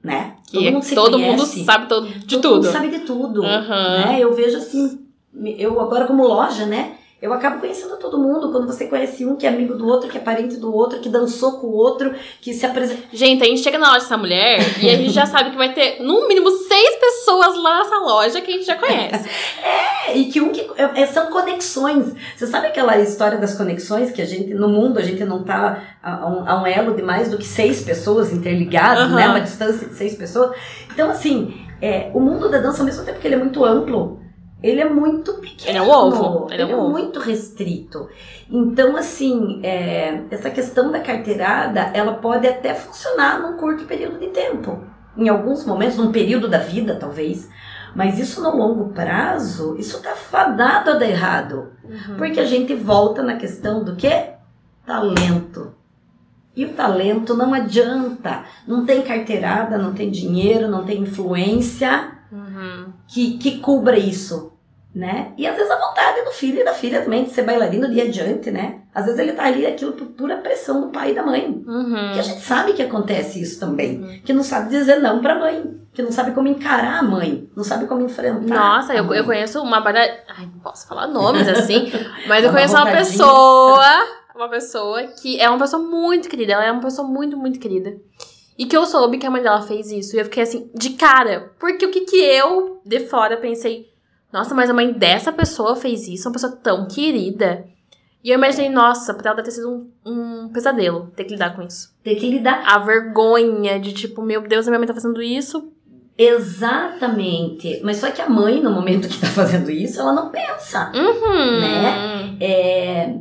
Speaker 3: Né?
Speaker 2: Que é-
Speaker 3: se
Speaker 2: todo mundo
Speaker 3: conhece,
Speaker 2: sabe todo, de
Speaker 3: todo
Speaker 2: tudo.
Speaker 3: mundo sabe de tudo.
Speaker 2: Aham.
Speaker 3: Né? Eu vejo assim, eu agora como loja, né? Eu acabo conhecendo todo mundo. Quando você conhece um que é amigo do outro, que é parente do outro, que dançou com o outro, que se apresenta.
Speaker 2: Gente, a gente chega na loja dessa mulher e a gente já sabe que vai ter, no mínimo, seis pessoas lá nessa loja que a gente já conhece.
Speaker 3: É, e que um que é, são conexões. Você sabe aquela história das conexões que a gente no mundo a gente não tá a, a um, a um elo de mais do que seis pessoas interligadas,
Speaker 2: Aham.
Speaker 3: né? Uma distância de seis pessoas. Então assim, é, o mundo da dança ao mesmo tempo que ele é muito amplo, ele é muito pequeno.
Speaker 2: Ele é um ovo, ele
Speaker 3: Ele,
Speaker 2: é um ovo.
Speaker 3: muito restrito. Então assim, é, essa questão da carteirada, ela pode até funcionar num curto período de tempo. Em alguns momentos, num período da vida, talvez. Mas isso no longo prazo, isso tá fadado a dar errado. Porque a gente volta na questão do que? Talento. E o talento não adianta. Não tem carteirada, não tem dinheiro, não tem influência
Speaker 2: Uhum.
Speaker 3: Que, que cubra isso, né? E às vezes a vontade do filho e da filha também de ser bailarino de adiante, né? Às vezes ele tá ali aquilo por pura pressão do pai e da mãe.
Speaker 2: Uhum.
Speaker 3: Que a gente sabe que acontece isso também. Que não sabe dizer não pra mãe. Que não sabe como encarar a mãe. Não sabe como enfrentar.
Speaker 2: Nossa, eu, eu conheço uma bailarina. Ai, não posso falar nomes assim, mas eu
Speaker 3: uma
Speaker 2: conheço uma
Speaker 3: vontadinha.
Speaker 2: pessoa. Uma pessoa que é uma pessoa muito querida. Ela é uma pessoa muito, muito querida. E que eu soube que a mãe dela fez isso. E eu fiquei assim, de cara. Porque o que que eu, de fora, pensei... Nossa, mas a mãe dessa pessoa fez isso. Uma pessoa tão querida. E eu imaginei, nossa, pra ela deve ter sido um, um pesadelo ter que lidar com isso.
Speaker 3: Ter que lidar.
Speaker 2: A vergonha de tipo, meu Deus, a minha mãe tá fazendo isso.
Speaker 3: Exatamente. Mas só que a mãe, no momento que tá fazendo isso, ela não pensa.
Speaker 2: Uhum.
Speaker 3: Né? É,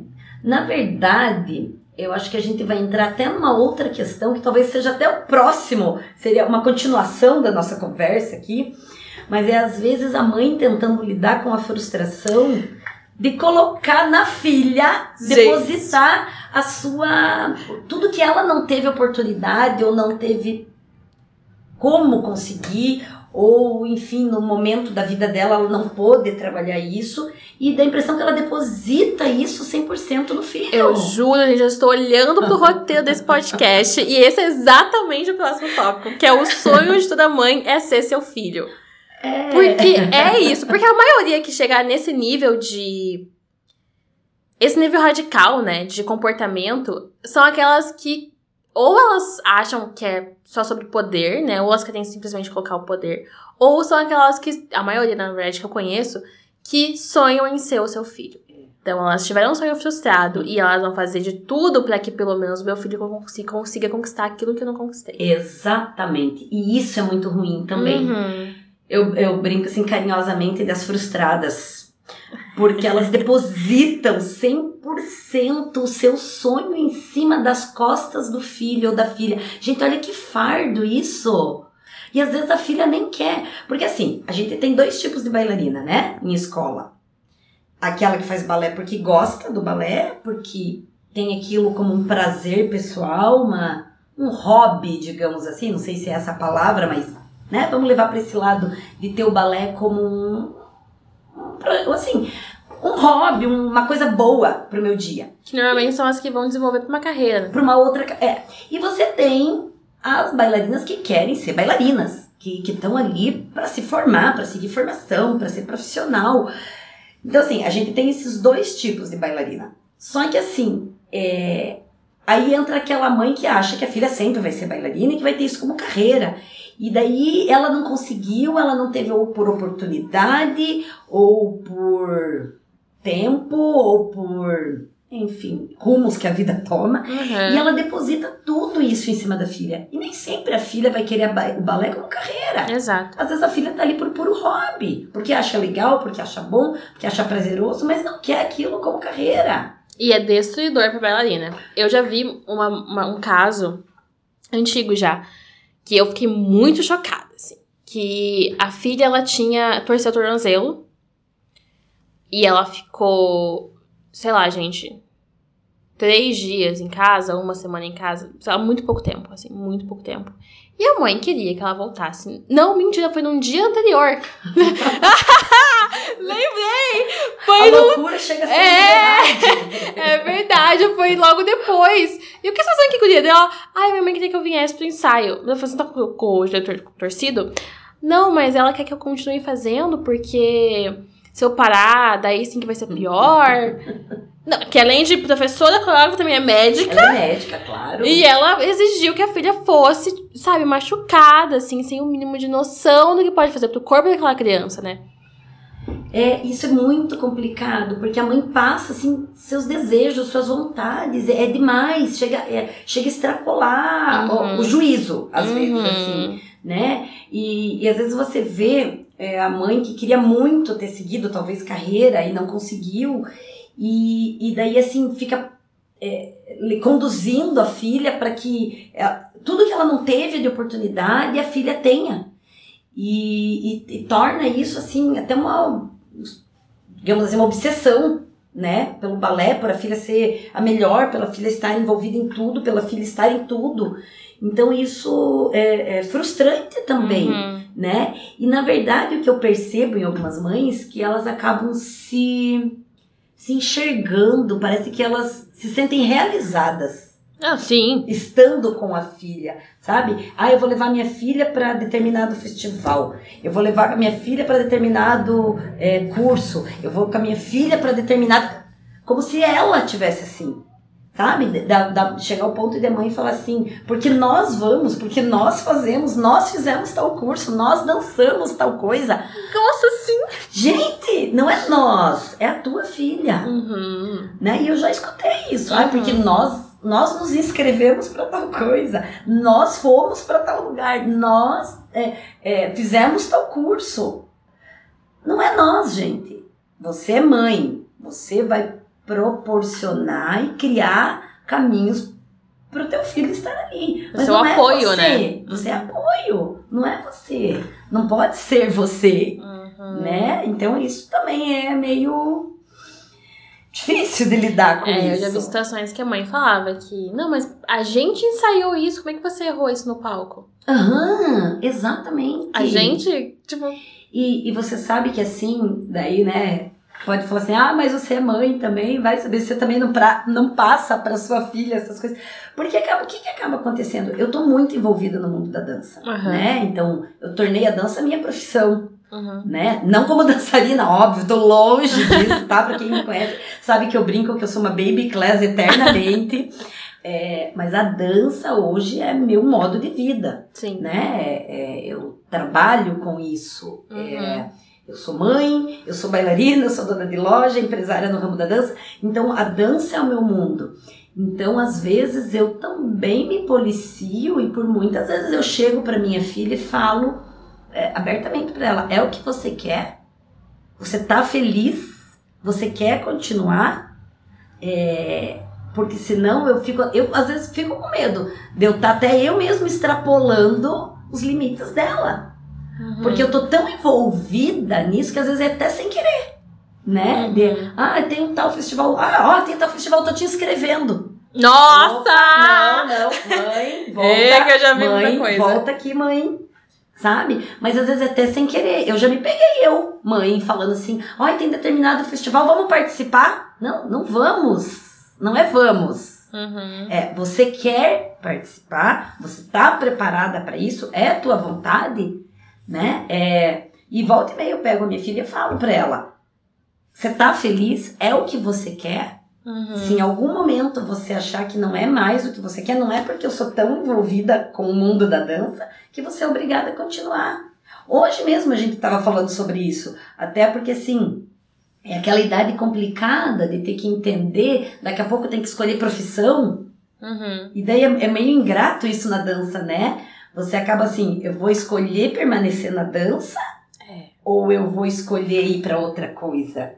Speaker 3: na verdade, eu acho que a gente vai entrar até numa outra questão que talvez seja até o próximo, seria uma continuação da nossa conversa aqui, mas é às vezes a mãe tentando lidar com a frustração de colocar na filha,
Speaker 2: Gente.
Speaker 3: depositar a sua. tudo que ela não teve oportunidade ou não teve como conseguir, ou enfim, no momento da vida dela ela não pôde trabalhar isso, e dá a impressão que ela deposita isso 100% no filho.
Speaker 2: Eu juro, gente, eu estou olhando pro roteiro desse podcast e esse é exatamente o próximo tópico, que é o sonho de toda mãe é ser seu filho.
Speaker 3: É.
Speaker 2: Porque é isso, porque a maioria que chegar nesse nível de esse nível radical, né, de comportamento, são aquelas que ou elas acham que é só sobre poder, né, ou elas querem simplesmente colocar o poder, ou são aquelas que a maioria na verdade que eu conheço que sonham em ser o seu filho. Então elas tiveram um sonho frustrado e elas vão fazer de tudo para que pelo menos meu filho consiga, consiga conquistar aquilo que eu não conquistei.
Speaker 3: Exatamente. E isso é muito ruim também.
Speaker 2: Uhum.
Speaker 3: Eu, eu brinco assim carinhosamente das frustradas. Porque elas depositam 100% o seu sonho em cima das costas do filho ou da filha. Gente, olha que fardo isso! E às vezes a filha nem quer. Porque assim, a gente tem dois tipos de bailarina, né? Em escola. Aquela que faz balé porque gosta do balé, porque tem aquilo como um prazer pessoal, uma, um hobby, digamos assim. Não sei se é essa a palavra, mas né? Vamos levar para esse lado de ter o balé como um, um assim, um hobby, uma coisa boa pro meu dia.
Speaker 2: Que normalmente são as que vão desenvolver pra uma carreira.
Speaker 3: Para uma outra, é. E você tem as bailarinas que querem ser bailarinas, que estão ali para se formar, para seguir formação, para ser profissional. Então assim, a gente tem esses dois tipos de bailarina. Só que assim, é, aí entra aquela mãe que acha que a filha sempre vai ser bailarina e que vai ter isso como carreira. E daí ela não conseguiu, ela não teve ou por oportunidade, ou por tempo, ou por, enfim, rumos que a vida toma.
Speaker 2: Uhum.
Speaker 3: E ela deposita tudo isso em cima da filha. E nem sempre a filha vai querer o balé como carreira.
Speaker 2: Exato.
Speaker 3: Às vezes a filha tá ali por puro hobby, porque acha legal, porque acha bom, porque acha prazeroso, mas não quer aquilo como carreira.
Speaker 2: E é destruidor pra bailarina. Eu já vi uma- uma- um caso antigo já, que eu fiquei muito chocada, assim. Que a filha, ela tinha, torceu o tornozelo, e ela ficou, sei lá, gente, três dias em casa, uma semana em casa, sei lá, muito pouco tempo, assim, muito pouco tempo. E a mãe queria que ela voltasse. Não, mentira, foi num dia anterior. Lembrei! Foi
Speaker 3: a
Speaker 2: no
Speaker 3: loucura chega a ser
Speaker 2: É!
Speaker 3: verdade.
Speaker 2: é verdade, foi logo depois. E o que você fazendo aqui, guria? Ela, ai, minha mãe queria que eu viesse pro ensaio. Eu falei, você tá com, com o diretor torcido? Não, mas ela quer que eu continue fazendo, porque se eu parar, daí sim que vai ser pior. Não, que além de professora, coreógrafa também é médica.
Speaker 3: Ela é médica, claro.
Speaker 2: E ela exigiu que a filha fosse, sabe, machucada, assim, sem o mínimo de noção do que pode fazer pro corpo daquela criança, né?
Speaker 3: É, isso é muito complicado, porque a mãe passa, assim, seus desejos, suas vontades, é, demais, chega, é, chega a extrapolar
Speaker 2: Uhum.
Speaker 3: o, o juízo, às vezes,
Speaker 2: Uhum.
Speaker 3: assim, né? E, e às vezes você vê é, a mãe que queria muito ter seguido, talvez, carreira e não conseguiu, e, e daí, assim, fica é, conduzindo a filha para que é, tudo que ela não teve de oportunidade, a filha tenha. E, e- e torna isso, assim, até uma, digamos assim, uma obsessão, né? Pelo balé, por a filha ser a melhor, pela filha estar envolvida em tudo, pela filha estar em tudo. Então isso é, é frustrante também,
Speaker 2: Uhum.
Speaker 3: né? E na verdade o que eu percebo em algumas mães que elas acabam se se enxergando, parece que elas se sentem realizadas
Speaker 2: Ah, sim.
Speaker 3: estando com a filha, sabe? Ah, eu vou levar minha filha para determinado festival. Eu vou levar minha filha para determinado é, curso. Eu vou com a minha filha para determinado, como se ela tivesse assim, Sabe? Da, da, chegar ao ponto de a mãe falar assim, porque nós vamos, porque nós fazemos, nós fizemos tal curso, nós dançamos tal coisa.
Speaker 2: Nossa, sim!
Speaker 3: Gente, não é nós, é a tua filha.
Speaker 2: Uhum.
Speaker 3: Né? E eu já escutei isso. Ah,
Speaker 2: Uhum.
Speaker 3: porque nós, nós nos inscrevemos para tal coisa, nós fomos para tal lugar, nós é, é, fizemos tal curso. Não é nós, gente. Você é mãe. Você vai proporcionar e criar caminhos para o teu filho estar ali. Mas
Speaker 2: é o
Speaker 3: não
Speaker 2: apoio,
Speaker 3: é você.
Speaker 2: né?
Speaker 3: Você é apoio, não é você. Não pode ser você,
Speaker 2: Uhum.
Speaker 3: né? Então isso também é meio difícil de lidar com
Speaker 2: É, eu
Speaker 3: isso.
Speaker 2: já vi situações que a mãe falava que, não, mas a gente ensaiou isso, como é que você errou isso no palco?
Speaker 3: Aham, exatamente.
Speaker 2: A gente, tipo,
Speaker 3: E, e você sabe que assim, daí, né? Pode falar assim, ah, mas você é mãe também, vai saber se você também não, pra, não passa para sua filha essas coisas. Porque acaba, o que, que acaba acontecendo? Eu tô muito envolvida no mundo da dança,
Speaker 2: Aham.
Speaker 3: né? Então, eu tornei a dança minha profissão,
Speaker 2: uhum.
Speaker 3: né? Não como dançarina, óbvio, tô longe disso, tá? Pra quem me conhece, sabe que eu brinco que eu sou uma baby class eternamente. É, mas a dança hoje é meu modo de vida
Speaker 2: sim.
Speaker 3: né? É, eu trabalho com isso.
Speaker 2: Uhum.
Speaker 3: É, eu sou mãe, eu sou bailarina, eu sou dona de loja, empresária no ramo da dança. Então a dança é o meu mundo. Então às vezes eu também me policio e por muitas vezes eu chego para minha filha e falo é, abertamente para ela: é o que você quer? Você tá feliz? Você quer continuar? É, porque senão eu fico, eu às vezes fico com medo de eu estar até eu mesmo extrapolando os limites dela.
Speaker 2: Uhum.
Speaker 3: Porque eu tô tão envolvida nisso que às vezes é até sem querer, né?
Speaker 2: Uhum.
Speaker 3: De, ah, tem um tal festival, ah, ó, tem tal festival, tô te inscrevendo.
Speaker 2: Nossa!
Speaker 3: Opa, não, não, mãe, volta.
Speaker 2: É que eu já vi
Speaker 3: mãe,
Speaker 2: muita coisa.
Speaker 3: volta aqui, mãe. Sabe? Mas às vezes é até sem querer. Eu já me peguei, eu, mãe, falando assim: ó, tem determinado festival, vamos participar? Não, não vamos. Não é vamos.
Speaker 2: Uhum.
Speaker 3: É, você quer participar, você tá preparada para isso, é a tua vontade, né? É, e volta e meia eu pego a minha filha e falo para ela: você tá feliz? É o que você quer?
Speaker 2: Uhum.
Speaker 3: Se em algum momento você achar que não é mais o que você quer, não é porque eu sou tão envolvida com o mundo da dança que você é obrigada a continuar. Hoje mesmo a gente estava falando sobre isso, até porque assim, é aquela idade complicada de ter que entender, daqui a pouco tem que escolher profissão,
Speaker 2: Uhum.
Speaker 3: e daí é, é meio ingrato isso na dança, né? Você acaba assim, eu vou escolher permanecer na dança
Speaker 2: É.
Speaker 3: ou eu vou escolher ir para outra coisa.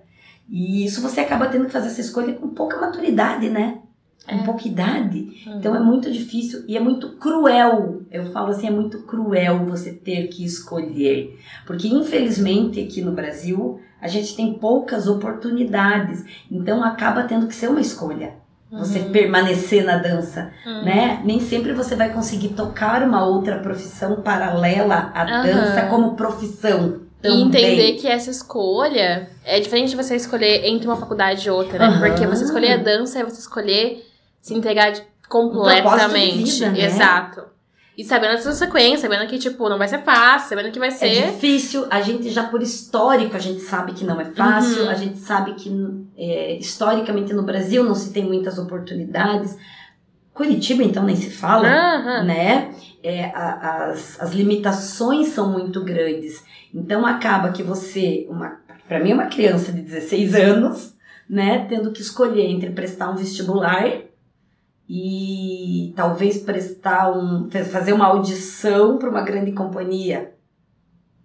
Speaker 3: E isso você acaba tendo que fazer essa escolha com pouca maturidade, né? Com
Speaker 2: É.
Speaker 3: pouca idade.
Speaker 2: Uhum.
Speaker 3: Então é muito difícil e é muito cruel. Eu falo assim, é muito cruel você ter que escolher. Porque infelizmente aqui no Brasil a gente tem poucas oportunidades. Então acaba tendo que ser uma escolha. Você
Speaker 2: Uhum.
Speaker 3: permanecer na dança,
Speaker 2: Uhum.
Speaker 3: né? Nem sempre você vai conseguir tocar uma outra profissão paralela à
Speaker 2: Aham.
Speaker 3: dança como profissão.
Speaker 2: E
Speaker 3: Também.
Speaker 2: entender que essa escolha é diferente de você escolher entre uma faculdade e outra, né? Porque você escolher a dança é você escolher se
Speaker 3: propósito
Speaker 2: completamente.
Speaker 3: de vida, né?
Speaker 2: Exato. E sabendo a sua sequência, sabendo que, tipo, não vai ser fácil, sabendo que vai
Speaker 3: É
Speaker 2: ser.
Speaker 3: difícil, a gente já por histórico, a gente sabe que não é fácil,
Speaker 2: Uhum.
Speaker 3: a gente sabe que é, historicamente no Brasil não se tem muitas oportunidades. Curitiba, então, nem se fala,
Speaker 2: Aham.
Speaker 3: né? É, a- as, as limitações são muito grandes. Então acaba que você, uma, para mim, uma criança de 16 anos, né, tendo que escolher entre prestar um vestibular e talvez prestar um, fazer uma audição para uma grande companhia.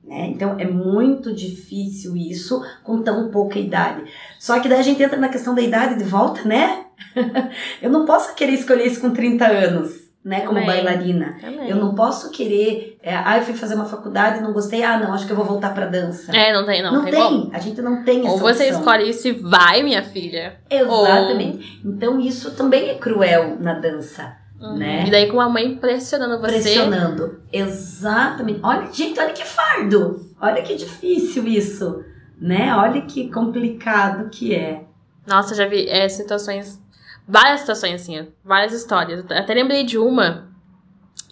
Speaker 3: Né? Então é muito difícil isso com tão pouca idade. Só que daí a gente entra na questão da idade de volta, né? Eu não posso querer escolher isso com 30 anos, né? Como bailarina. Eu não posso querer, é, ah, eu fui fazer uma faculdade e não gostei, ah, não, acho que eu vou voltar pra dança.
Speaker 2: É, não tem, não, tem, como.
Speaker 3: a gente não tem essa
Speaker 2: Ou você
Speaker 3: opção.
Speaker 2: escolhe isso e vai, minha filha.
Speaker 3: Exatamente. Então isso também é cruel na dança,
Speaker 2: Uhum.
Speaker 3: Né?
Speaker 2: E daí com a mãe pressionando você.
Speaker 3: pressionando. Exatamente. Olha, gente, olha que fardo. Olha que difícil isso, né? Olha que complicado que é.
Speaker 2: Nossa, já vi é, situações. Várias situações, assim, várias histórias. Até lembrei de uma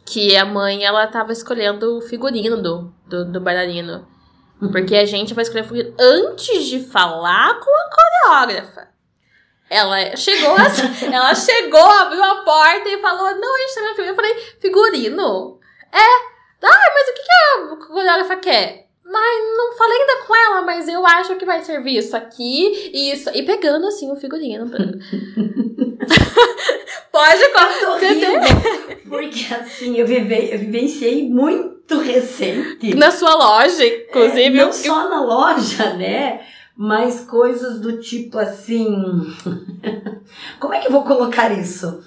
Speaker 2: que a mãe, ela tava escolhendo o figurino do, do, do bailarino. Porque a gente vai escolher o figurino antes de falar com a coreógrafa. Ela chegou, ela chegou, abriu a porta e falou: Não, a gente tá vendo figurino. Eu falei: Figurino? É. Ah, mas o que, que a coreógrafa quer? Mas não falei ainda com ela, mas eu acho que vai servir isso aqui e isso. E pegando assim o figurino. Pode
Speaker 3: correr. Porque assim, eu, vive, eu vivenciei muito recente.
Speaker 2: Na sua loja, inclusive.
Speaker 3: É, não só na loja, né? Mas coisas do tipo assim. Como é que eu vou colocar isso?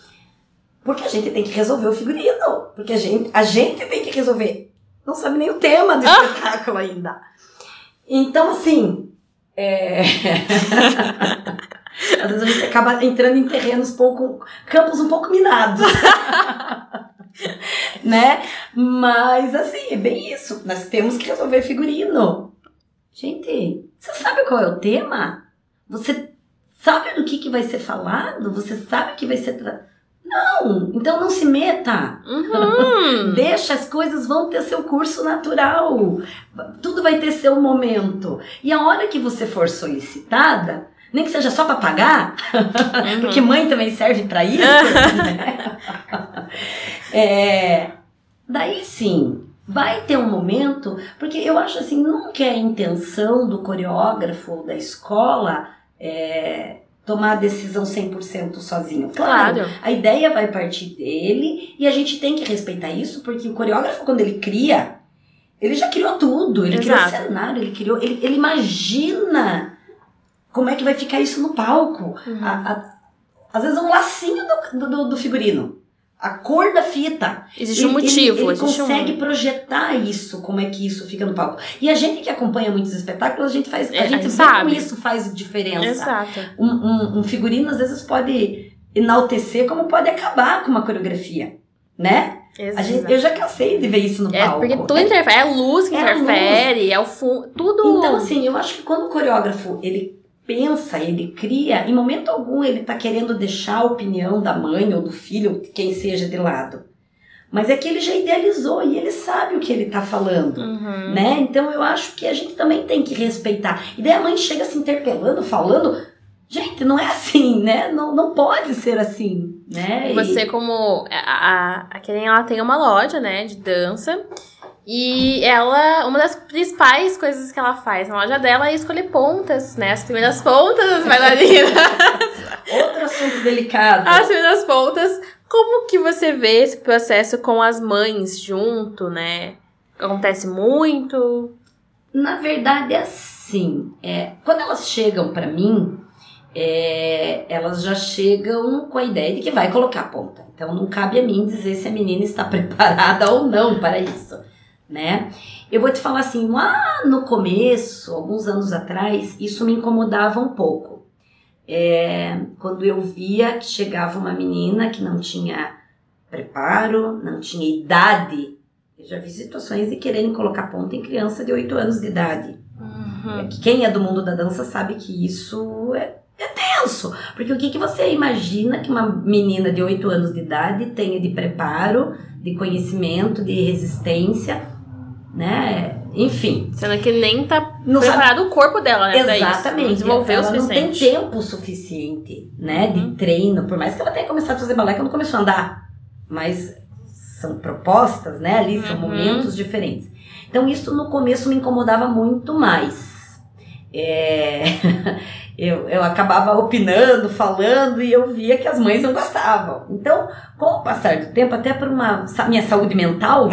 Speaker 3: Porque a gente tem que resolver o figurino. Porque a gente, a gente tem que resolver. Não sabe nem o tema do ah. espetáculo ainda. Então, assim. É... Às vezes a gente acaba entrando em terrenos pouco. campos um pouco minados. né? Mas assim, é bem isso. Nós temos que resolver figurino. Gente, você sabe qual é o tema? Você sabe do que, que vai ser falado? Você sabe que vai ser. Não, então não se meta.
Speaker 2: Uhum.
Speaker 3: Deixa, as coisas vão ter seu curso natural. Tudo vai ter seu momento. E a hora que você for solicitada, nem que seja só para pagar, uhum. porque mãe também serve para isso, né? é, daí sim, vai ter um momento, porque eu acho assim, nunca é a intenção do coreógrafo ou da escola é, tomar a decisão 100% sozinho. Claro, claro, a ideia vai partir dele e a gente tem que respeitar isso, porque o coreógrafo, quando ele cria, ele já criou tudo, ele Exato. criou o cenário, ele criou, ele, ele imagina como é que vai ficar isso no palco? Uhum. A, a, às vezes um lacinho do, do, do, figurino. A cor da fita.
Speaker 2: Existe ele, um motivo.
Speaker 3: Ele, ele consegue um... projetar isso, como é que isso fica no palco. E a gente que acompanha muitos espetáculos, a gente faz. A é, gente vê como isso faz diferença.
Speaker 2: Exato.
Speaker 3: Um, um, um figurino às vezes pode enaltecer, como pode acabar com uma coreografia. Né? Gente, eu já cansei de ver isso no
Speaker 2: é,
Speaker 3: palco.
Speaker 2: Porque tudo interfere, é a luz que é interfere, luz. é o fundo, tudo.
Speaker 3: Então, assim, eu acho que quando o coreógrafo ele pensa, ele cria, em momento algum ele está querendo deixar a opinião da mãe ou do filho, quem seja, de lado. Mas é que ele já idealizou e ele sabe o que ele está falando,
Speaker 2: uhum.
Speaker 3: né? Então eu acho que a gente também tem que respeitar. E daí a mãe chega se interpelando, falando, gente, não é assim, né? Não, não pode ser assim, né?
Speaker 2: Você e... como a, a, a ela tem uma loja, né, de dança. E ela, uma das principais coisas que ela faz na loja dela é escolher pontas, né? As primeiras pontas das bailarinas.
Speaker 3: Outro assunto delicado.
Speaker 2: As primeiras pontas. Como que você vê esse processo com as mães junto, né? Acontece muito?
Speaker 3: Na verdade, é assim. É, quando elas chegam para mim, é, elas já chegam com a ideia de que vai colocar ponta. Então não cabe a mim dizer se a menina está preparada ou não para isso né? Eu vou te falar assim, lá no começo, alguns anos atrás, isso me incomodava um pouco. É, quando eu via que chegava uma menina que não tinha preparo, não tinha idade. Eu já vi situações de quererem colocar ponta em criança de 8 anos de idade.
Speaker 2: Uhum.
Speaker 3: É quem é do mundo da dança sabe que isso é, é tenso. Porque o que, que você imagina que uma menina de 8 anos de idade tenha de preparo, de conhecimento, de resistência né? Enfim.
Speaker 2: Sendo que nem tá não preparado sabe... o corpo dela, né?
Speaker 3: Exatamente.
Speaker 2: Desenvolveu
Speaker 3: ela não tem tempo suficiente, né? De uhum. treino. Por mais que ela tenha começado a fazer balé, que ela não começou a andar. Mas são propostas, né? Ali são uhum. momentos diferentes. Então isso no começo me incomodava muito mais. É... eu, eu acabava opinando, falando e eu via que as mães não gostavam. Então, com o passar do tempo, até por uma minha saúde mental,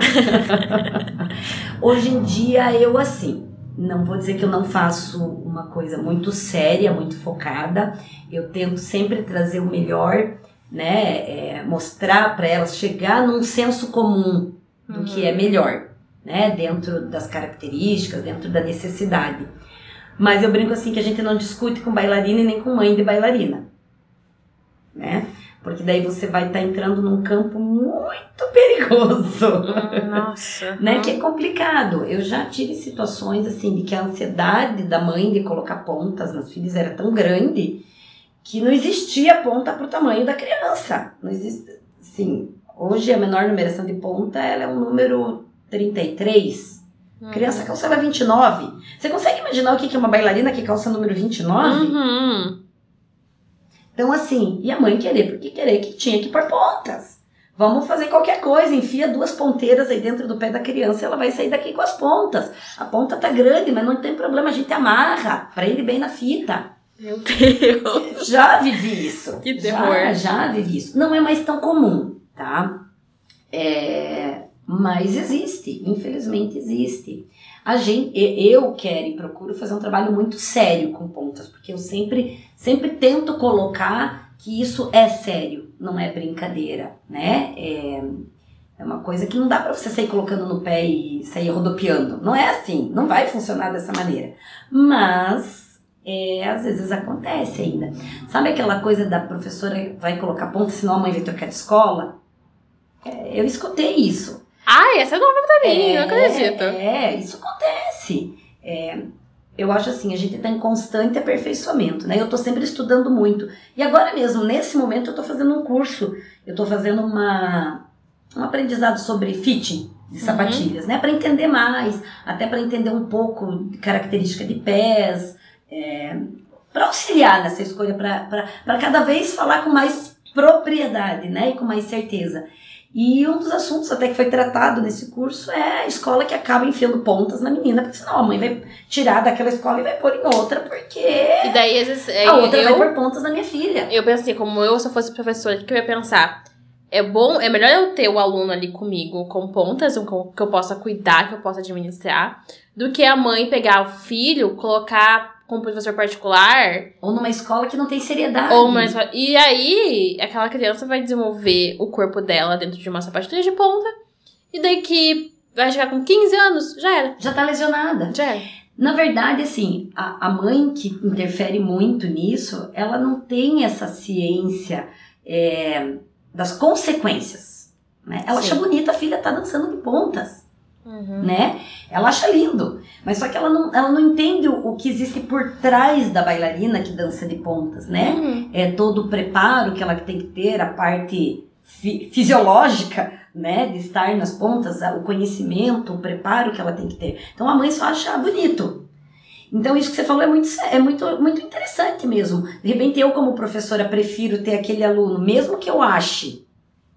Speaker 3: hoje em dia eu assim, não vou dizer que eu não faço uma coisa muito séria, muito focada. Eu tento sempre trazer o melhor, né? É, mostrar para elas, chegar num senso comum do uhum. que é melhor, né? Dentro das características, dentro da necessidade. Mas eu brinco assim que a gente não discute com bailarina e nem com mãe de bailarina. Né? Porque daí você vai estar tá entrando num campo muito perigoso.
Speaker 2: Nossa.
Speaker 3: né? Que é complicado. Eu já tive situações assim de que a ansiedade da mãe de colocar pontas nas filhas era tão grande que não existia ponta para o tamanho da criança. Não existe. Sim, hoje a menor numeração de ponta ela é um número 33. Uhum. Criança calçava 29. Você consegue imaginar o que é uma bailarina que calça número 29?
Speaker 2: Uhum.
Speaker 3: Então, assim, e a mãe querer, porque querer que tinha que pôr pontas. Vamos fazer qualquer coisa, enfia duas ponteiras aí dentro do pé da criança e ela vai sair daqui com as pontas. A ponta tá grande, mas não tem problema, a gente amarra, prende bem na fita.
Speaker 2: Meu Deus.
Speaker 3: Já vivi isso.
Speaker 2: Que terror.
Speaker 3: Já, já vivi isso. Não é mais tão comum, tá? É, mas existe, infelizmente existe. A gente, eu quero e procuro fazer um trabalho muito sério com pontas, porque eu sempre, sempre tento colocar que isso é sério, não é brincadeira, né? É, é uma coisa que não dá para você sair colocando no pé e sair rodopiando. Não é assim, não vai funcionar dessa maneira. Mas é, às vezes acontece ainda. Sabe aquela coisa da professora vai colocar ponta, senão a mãe vai trocar de escola? É, eu escutei isso.
Speaker 2: Ai, essa é nova pra mim,
Speaker 3: é,
Speaker 2: não acredito.
Speaker 3: É, isso acontece. É, eu acho assim, a gente está em constante aperfeiçoamento, né? Eu estou sempre estudando muito. E agora mesmo, nesse momento, eu estou fazendo um curso. Eu estou fazendo uma, um aprendizado sobre fitting de
Speaker 2: Uhum.
Speaker 3: sapatilhas, né? Para entender mais, até para entender um pouco de característica de pés, é, para auxiliar nessa escolha, para cada vez falar com mais propriedade, né? E com mais certeza. E um dos assuntos até que foi tratado nesse curso é a escola que acaba enfiando pontas na menina, porque senão a mãe vai tirar daquela escola e vai pôr em outra, porque
Speaker 2: E daí, às vezes, é,
Speaker 3: a outra
Speaker 2: eu,
Speaker 3: vai pôr pontas na minha filha.
Speaker 2: eu penso assim, como eu se eu fosse professora, o que eu ia pensar? É bom, é melhor eu ter o aluno ali comigo com pontas, um com- que eu possa cuidar, que eu possa administrar, do que a mãe pegar o filho, colocar como professor particular,
Speaker 3: Ou numa escola que não tem seriedade.
Speaker 2: ou mais. E aí, aquela criança vai desenvolver o corpo dela dentro de uma sapatilha de ponta, e daí que vai chegar com 15 anos, já era.
Speaker 3: Já tá lesionada.
Speaker 2: Já era.
Speaker 3: Na verdade, assim, a, a mãe que interfere muito nisso, ela não tem essa ciência é, das consequências. Né? Ela
Speaker 2: Sim.
Speaker 3: acha bonita a filha tá dançando de pontas.
Speaker 2: Uhum.
Speaker 3: né? Ela acha lindo, mas só que ela não, ela não entende o, que existe por trás da bailarina que dança de pontas, né?
Speaker 2: Uhum.
Speaker 3: É todo o preparo que ela tem que ter, a parte fi- fisiológica, né, de estar nas pontas, o conhecimento, o preparo que ela tem que ter. Então a mãe só acha bonito. Então isso que você falou é muito, é muito, muito interessante mesmo. De repente eu como professora prefiro ter aquele aluno, mesmo que eu ache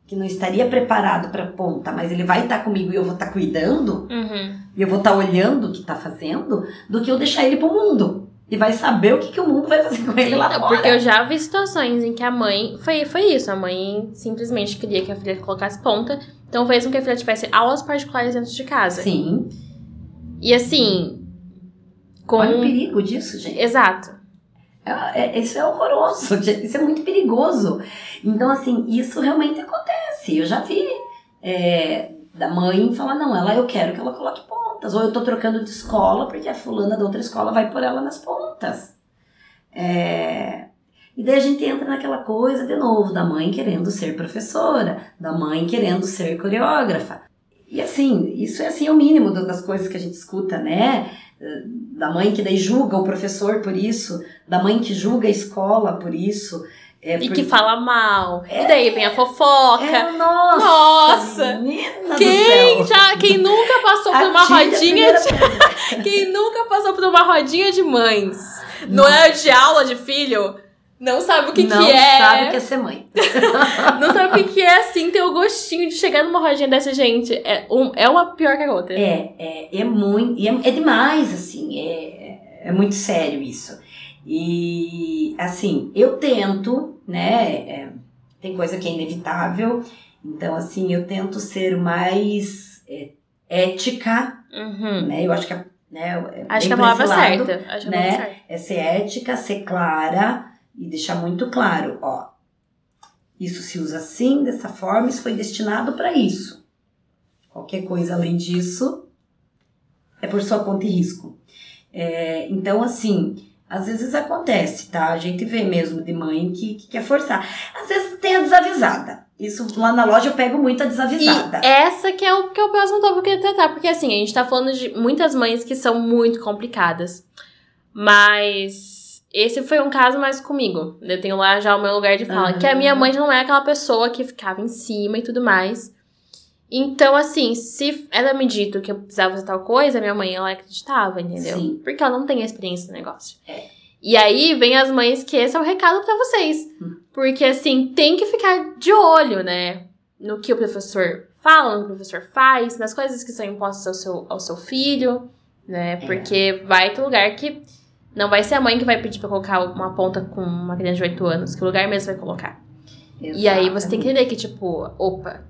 Speaker 3: que não estaria preparado para ponta, mas ele vai estar comigo e eu vou estar cuidando,
Speaker 2: Uhum.
Speaker 3: e eu vou estar olhando o que está fazendo, do que eu deixar ele pro mundo. E vai saber o que, que o mundo vai fazer com ele lá
Speaker 2: Não,
Speaker 3: fora.
Speaker 2: porque eu já vi situações em que a mãe. Foi, foi isso, a mãe simplesmente queria que a filha colocasse ponta. Então fez com que a filha tivesse aulas particulares dentro de casa.
Speaker 3: Sim.
Speaker 2: E assim. Com.
Speaker 3: Olha o perigo disso, gente.
Speaker 2: Exato.
Speaker 3: É- é- isso é horroroso. Isso é muito perigoso. Então, assim, isso realmente acontece. Eu já vi é, da mãe falar, não, ela eu quero que ela coloque pontas. Ou eu tô trocando de escola porque a fulana da outra escola vai pôr ela nas pontas. É, E daí a gente entra naquela coisa de novo, da mãe querendo ser professora, da mãe querendo ser coreógrafa. E assim, isso é assim o mínimo das coisas que a gente escuta, né? Da mãe que daí julga o professor por isso, da mãe que julga a escola por isso. É,
Speaker 2: E
Speaker 3: por-
Speaker 2: que fala mal. E daí vem a fofoca.
Speaker 3: É, nossa!
Speaker 2: Nossa! Quem já. Quem nunca passou por uma rodinha de. Quem nunca passou por uma rodinha de mães? No horário de aula de filho? Não sabe o que,
Speaker 3: não
Speaker 2: que é.
Speaker 3: sabe o que é ser mãe.
Speaker 2: Não sabe o que que é assim, ter o gostinho de chegar numa rodinha dessa, gente. É, um, é uma pior que a outra.
Speaker 3: É, é, é muito, é, é demais, assim, é, é muito sério isso. E, assim, eu tento, né, é, tem coisa que é inevitável, então, assim, eu tento ser mais é, ética,
Speaker 2: Uhum.
Speaker 3: né, eu acho que, a- né, é
Speaker 2: Acho que a
Speaker 3: pra
Speaker 2: palavra
Speaker 3: lado,
Speaker 2: certa. Acho
Speaker 3: né?
Speaker 2: palavra certa.
Speaker 3: é ser ética, ser clara e deixar muito claro, ó, isso se usa assim, dessa forma, isso foi destinado para isso. Qualquer coisa além disso é por sua conta e risco. É, então, assim, às vezes acontece, tá? A gente vê mesmo de mãe que, que quer forçar. Às vezes tem a desavisada. Isso lá na loja eu pego muito a desavisada.
Speaker 2: E essa que é o que é o próximo tópico que eu queria tratar, porque assim, a gente tá falando de muitas mães que são muito complicadas. Mas esse foi um caso mais comigo. Eu tenho lá já o meu lugar de fala,
Speaker 3: Aham.
Speaker 2: que a minha mãe não é aquela pessoa que ficava em cima e tudo mais. Então, assim, se ela me dito que eu precisava fazer tal coisa, minha mãe, ela acreditava, entendeu?
Speaker 3: Sim.
Speaker 2: Porque ela não tem a experiência no negócio.
Speaker 3: É.
Speaker 2: E aí vem as mães que esse é o recado pra vocês.
Speaker 3: Hum.
Speaker 2: Porque assim, tem que ficar de olho, né? No que o professor fala, no que o professor faz, nas coisas que são impostas ao seu, ao seu filho, né?
Speaker 3: É.
Speaker 2: Porque vai ter lugar que não vai ser a mãe que vai pedir pra colocar uma ponta com uma criança de 8 anos, que o lugar mesmo vai colocar. E aí você tem que entender que, tipo, opa,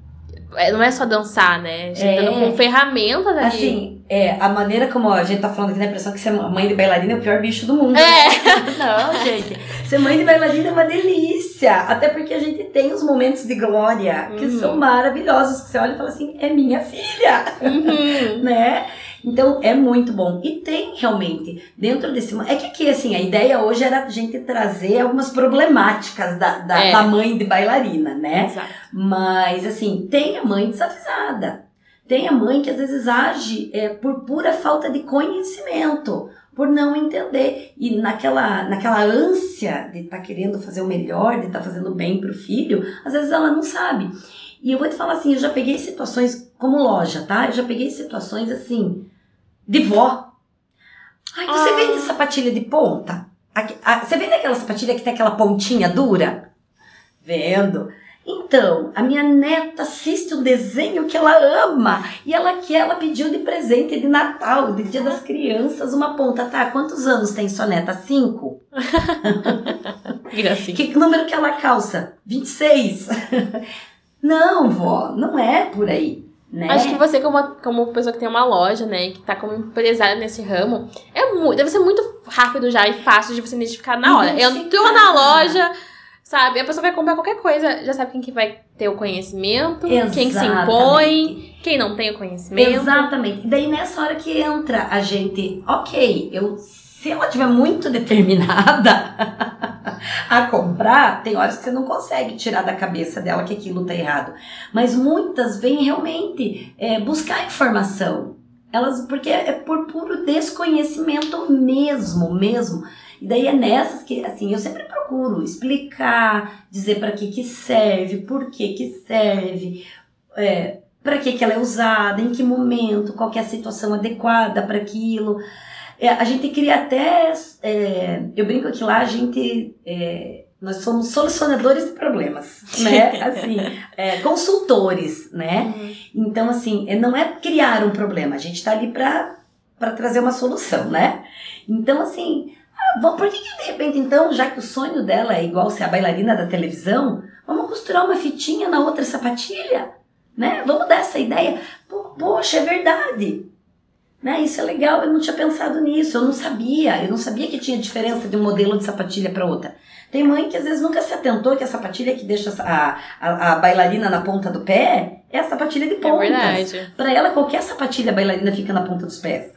Speaker 2: é, não é só dançar, né? A gente
Speaker 3: É.
Speaker 2: tá dando com ferramentas ali.
Speaker 3: Assim, é, a maneira como a gente tá falando aqui, dá a impressão que ser mãe de bailarina é o pior bicho do mundo.
Speaker 2: É.
Speaker 3: Não, gente. Ser mãe de bailarina é uma delícia. Até porque a gente tem os momentos de glória que
Speaker 2: Uhum.
Speaker 3: são maravilhosos. Que você olha e fala assim, é minha filha.
Speaker 2: Uhum.
Speaker 3: né? Então é muito bom. E tem realmente, dentro desse. É que aqui, assim, a ideia hoje era a gente trazer algumas problemáticas da, da,
Speaker 2: É.
Speaker 3: da mãe de bailarina, né?
Speaker 2: Exato.
Speaker 3: Mas, assim, tem a mãe desavisada. Tem a mãe que às vezes age é, por pura falta de conhecimento, por não entender. E naquela, naquela ânsia de estar querendo fazer o melhor, de estar fazendo bem pro filho, às vezes ela não sabe. E eu vou te falar assim, eu já peguei situações como loja, tá? Eu já peguei situações assim, de vó. Ai, você
Speaker 2: Ah.
Speaker 3: vende sapatilha de ponta? Aqui- ah, Você vende aquela sapatilha que tem aquela pontinha dura? Vendo. Então, a minha neta assiste um desenho que ela ama e ela quer, ela pediu de presente de Natal, de Dia das Crianças, uma ponta. Tá, quantos anos tem sua neta? Cinco?
Speaker 2: Gracinha.
Speaker 3: Que número que ela calça? 26. não, vó, não é por aí, né?
Speaker 2: Acho que você, como, como pessoa que tem uma loja, né, e que tá como empresária nesse ramo, é muito, deve ser muito rápido já e fácil de você identificar na hora. Entrou na loja, sabe? A pessoa vai comprar qualquer coisa, já sabe quem que vai ter o conhecimento, quem que se
Speaker 3: Exatamente.
Speaker 2: impõe, quem não tem o conhecimento.
Speaker 3: Exatamente. E daí nessa hora que entra a gente, ok, eu se ela tiver muito determinada a comprar, tem horas que você não consegue tirar da cabeça dela que aquilo tá errado. Mas muitas vêm realmente é, buscar informação. Elas, porque é por puro desconhecimento mesmo, mesmo. E daí é nessas que, assim, eu sempre procuro explicar, dizer para que que serve, por que que serve, é, para que, que ela é usada, em que momento, qual que é a situação adequada para aquilo. É, a gente cria até. é, eu brinco que lá a gente. é, nós somos solucionadores de problemas, né? Assim, é, consultores, né?
Speaker 2: Uhum.
Speaker 3: Então, assim, é, não é criar um problema, a gente está ali para trazer uma solução, né? Então, assim, ah, por que, que de repente, então, já que o sonho dela é igual ser a bailarina da televisão, vamos costurar uma fitinha na outra sapatilha? Né? Vamos dar essa ideia. Po- Poxa, é verdade. Né? Isso é legal, eu não tinha pensado nisso, eu não sabia, eu não sabia que tinha diferença de um modelo de sapatilha para outra. Tem mãe que às vezes nunca se atentou que a sapatilha que deixa a, a, a bailarina na ponta do pé é a sapatilha de
Speaker 2: É
Speaker 3: pontas.
Speaker 2: verdade.
Speaker 3: Para ela, qualquer sapatilha bailarina fica na ponta dos pés.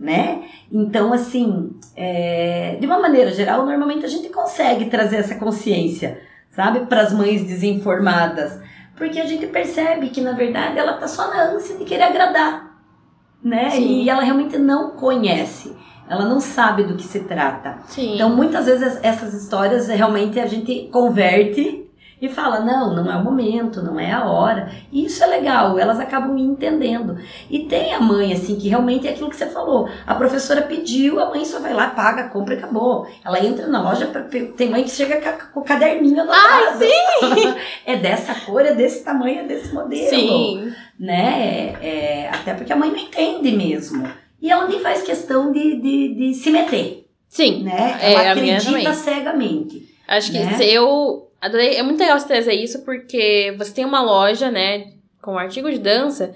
Speaker 3: Né? Então, assim, é, de uma maneira geral, normalmente a gente consegue trazer essa consciência, sabe, para as mães desinformadas. Porque a gente percebe que, na verdade, ela tá só na ânsia de querer agradar. Né?
Speaker 2: Sim.
Speaker 3: E ela realmente não conhece. Ela não sabe do que se trata.
Speaker 2: Sim.
Speaker 3: Então, muitas vezes essas histórias realmente a gente converte e fala: não, não é o momento, não é a hora. E isso é legal, elas acabam entendendo. E tem a mãe, assim, que realmente é aquilo que você falou. A professora pediu, a mãe só vai lá, paga, compra e acabou. Ela entra na loja, pra- tem mãe que chega com o caderninho anotado.
Speaker 2: sim!
Speaker 3: é dessa cor, é desse tamanho, é desse modelo
Speaker 2: Sim.
Speaker 3: né? É, até porque a mãe não entende mesmo. E ela nem faz questão de, de, de se meter,
Speaker 2: Sim.
Speaker 3: né?
Speaker 2: É,
Speaker 3: Ela
Speaker 2: minha
Speaker 3: acredita cegamente.
Speaker 2: Acho que
Speaker 3: Né?
Speaker 2: se eu adorei. É muito legal você trazer isso, porque você tem uma loja, né, com artigo de dança,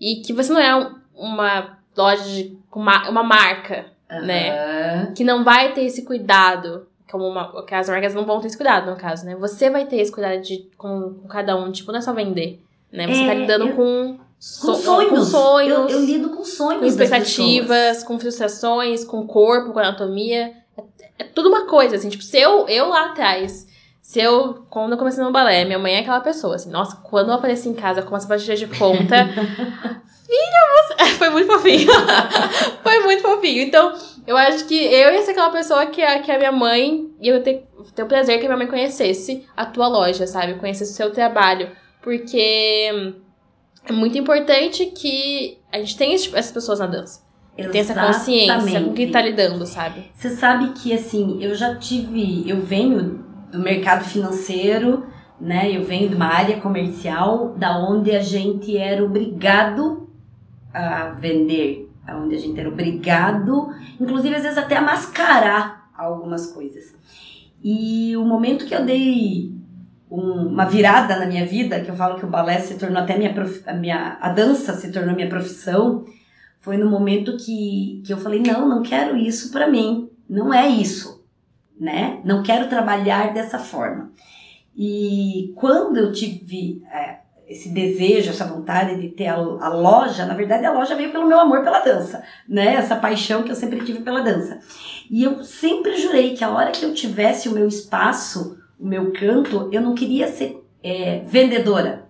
Speaker 2: e que você não é um- uma loja de, com uma, uma marca, né? Que não vai ter esse cuidado. Como uma, que as marcas não vão ter esse cuidado, no caso, né? Você vai ter esse cuidado de, com, com cada um. Tipo, não é só vender, né? Você
Speaker 3: É,
Speaker 2: tá lidando
Speaker 3: eu-
Speaker 2: com,
Speaker 3: Com
Speaker 2: so-
Speaker 3: sonhos.
Speaker 2: com sonhos,
Speaker 3: Eu, eu lido com sonhos.
Speaker 2: com expectativas, com frustrações, com corpo, com anatomia. É, é tudo uma coisa, assim. Tipo, se eu, eu lá atrás, se eu, quando eu comecei no balé, minha mãe é aquela pessoa, assim, nossa, quando eu apareci em casa com uma sapatilha de ponta, filha, você... Foi muito fofinho. Foi muito fofinho. Então, eu acho que eu ia ser aquela pessoa que a, que a minha mãe, e eu ia ter, ter o prazer que a minha mãe conhecesse a tua loja, sabe? Conhecesse o seu trabalho. Porque é muito importante que a gente tenha essas pessoas na dança. Tem essa consciência com quem tá lidando, sabe?
Speaker 3: Você sabe que, assim, eu já tive. Eu venho do mercado financeiro, né? Eu venho de uma área comercial da onde a gente era obrigado a vender, onde a gente era obrigado, inclusive às vezes até a mascarar algumas coisas. E o momento que eu dei um, uma virada na minha vida, que eu falo que o balé se tornou até minha, prof, a minha a dança se tornou minha profissão, foi no momento que, que eu falei, não, não quero isso para mim, não é isso, né? Não quero trabalhar dessa forma. E quando eu tive é, esse desejo, essa vontade de ter a, a, loja, na verdade a loja veio pelo meu amor pela dança, né? Essa paixão que eu sempre tive pela dança. E eu sempre jurei que a hora que eu tivesse o meu espaço, o meu canto, eu não queria ser é, vendedora.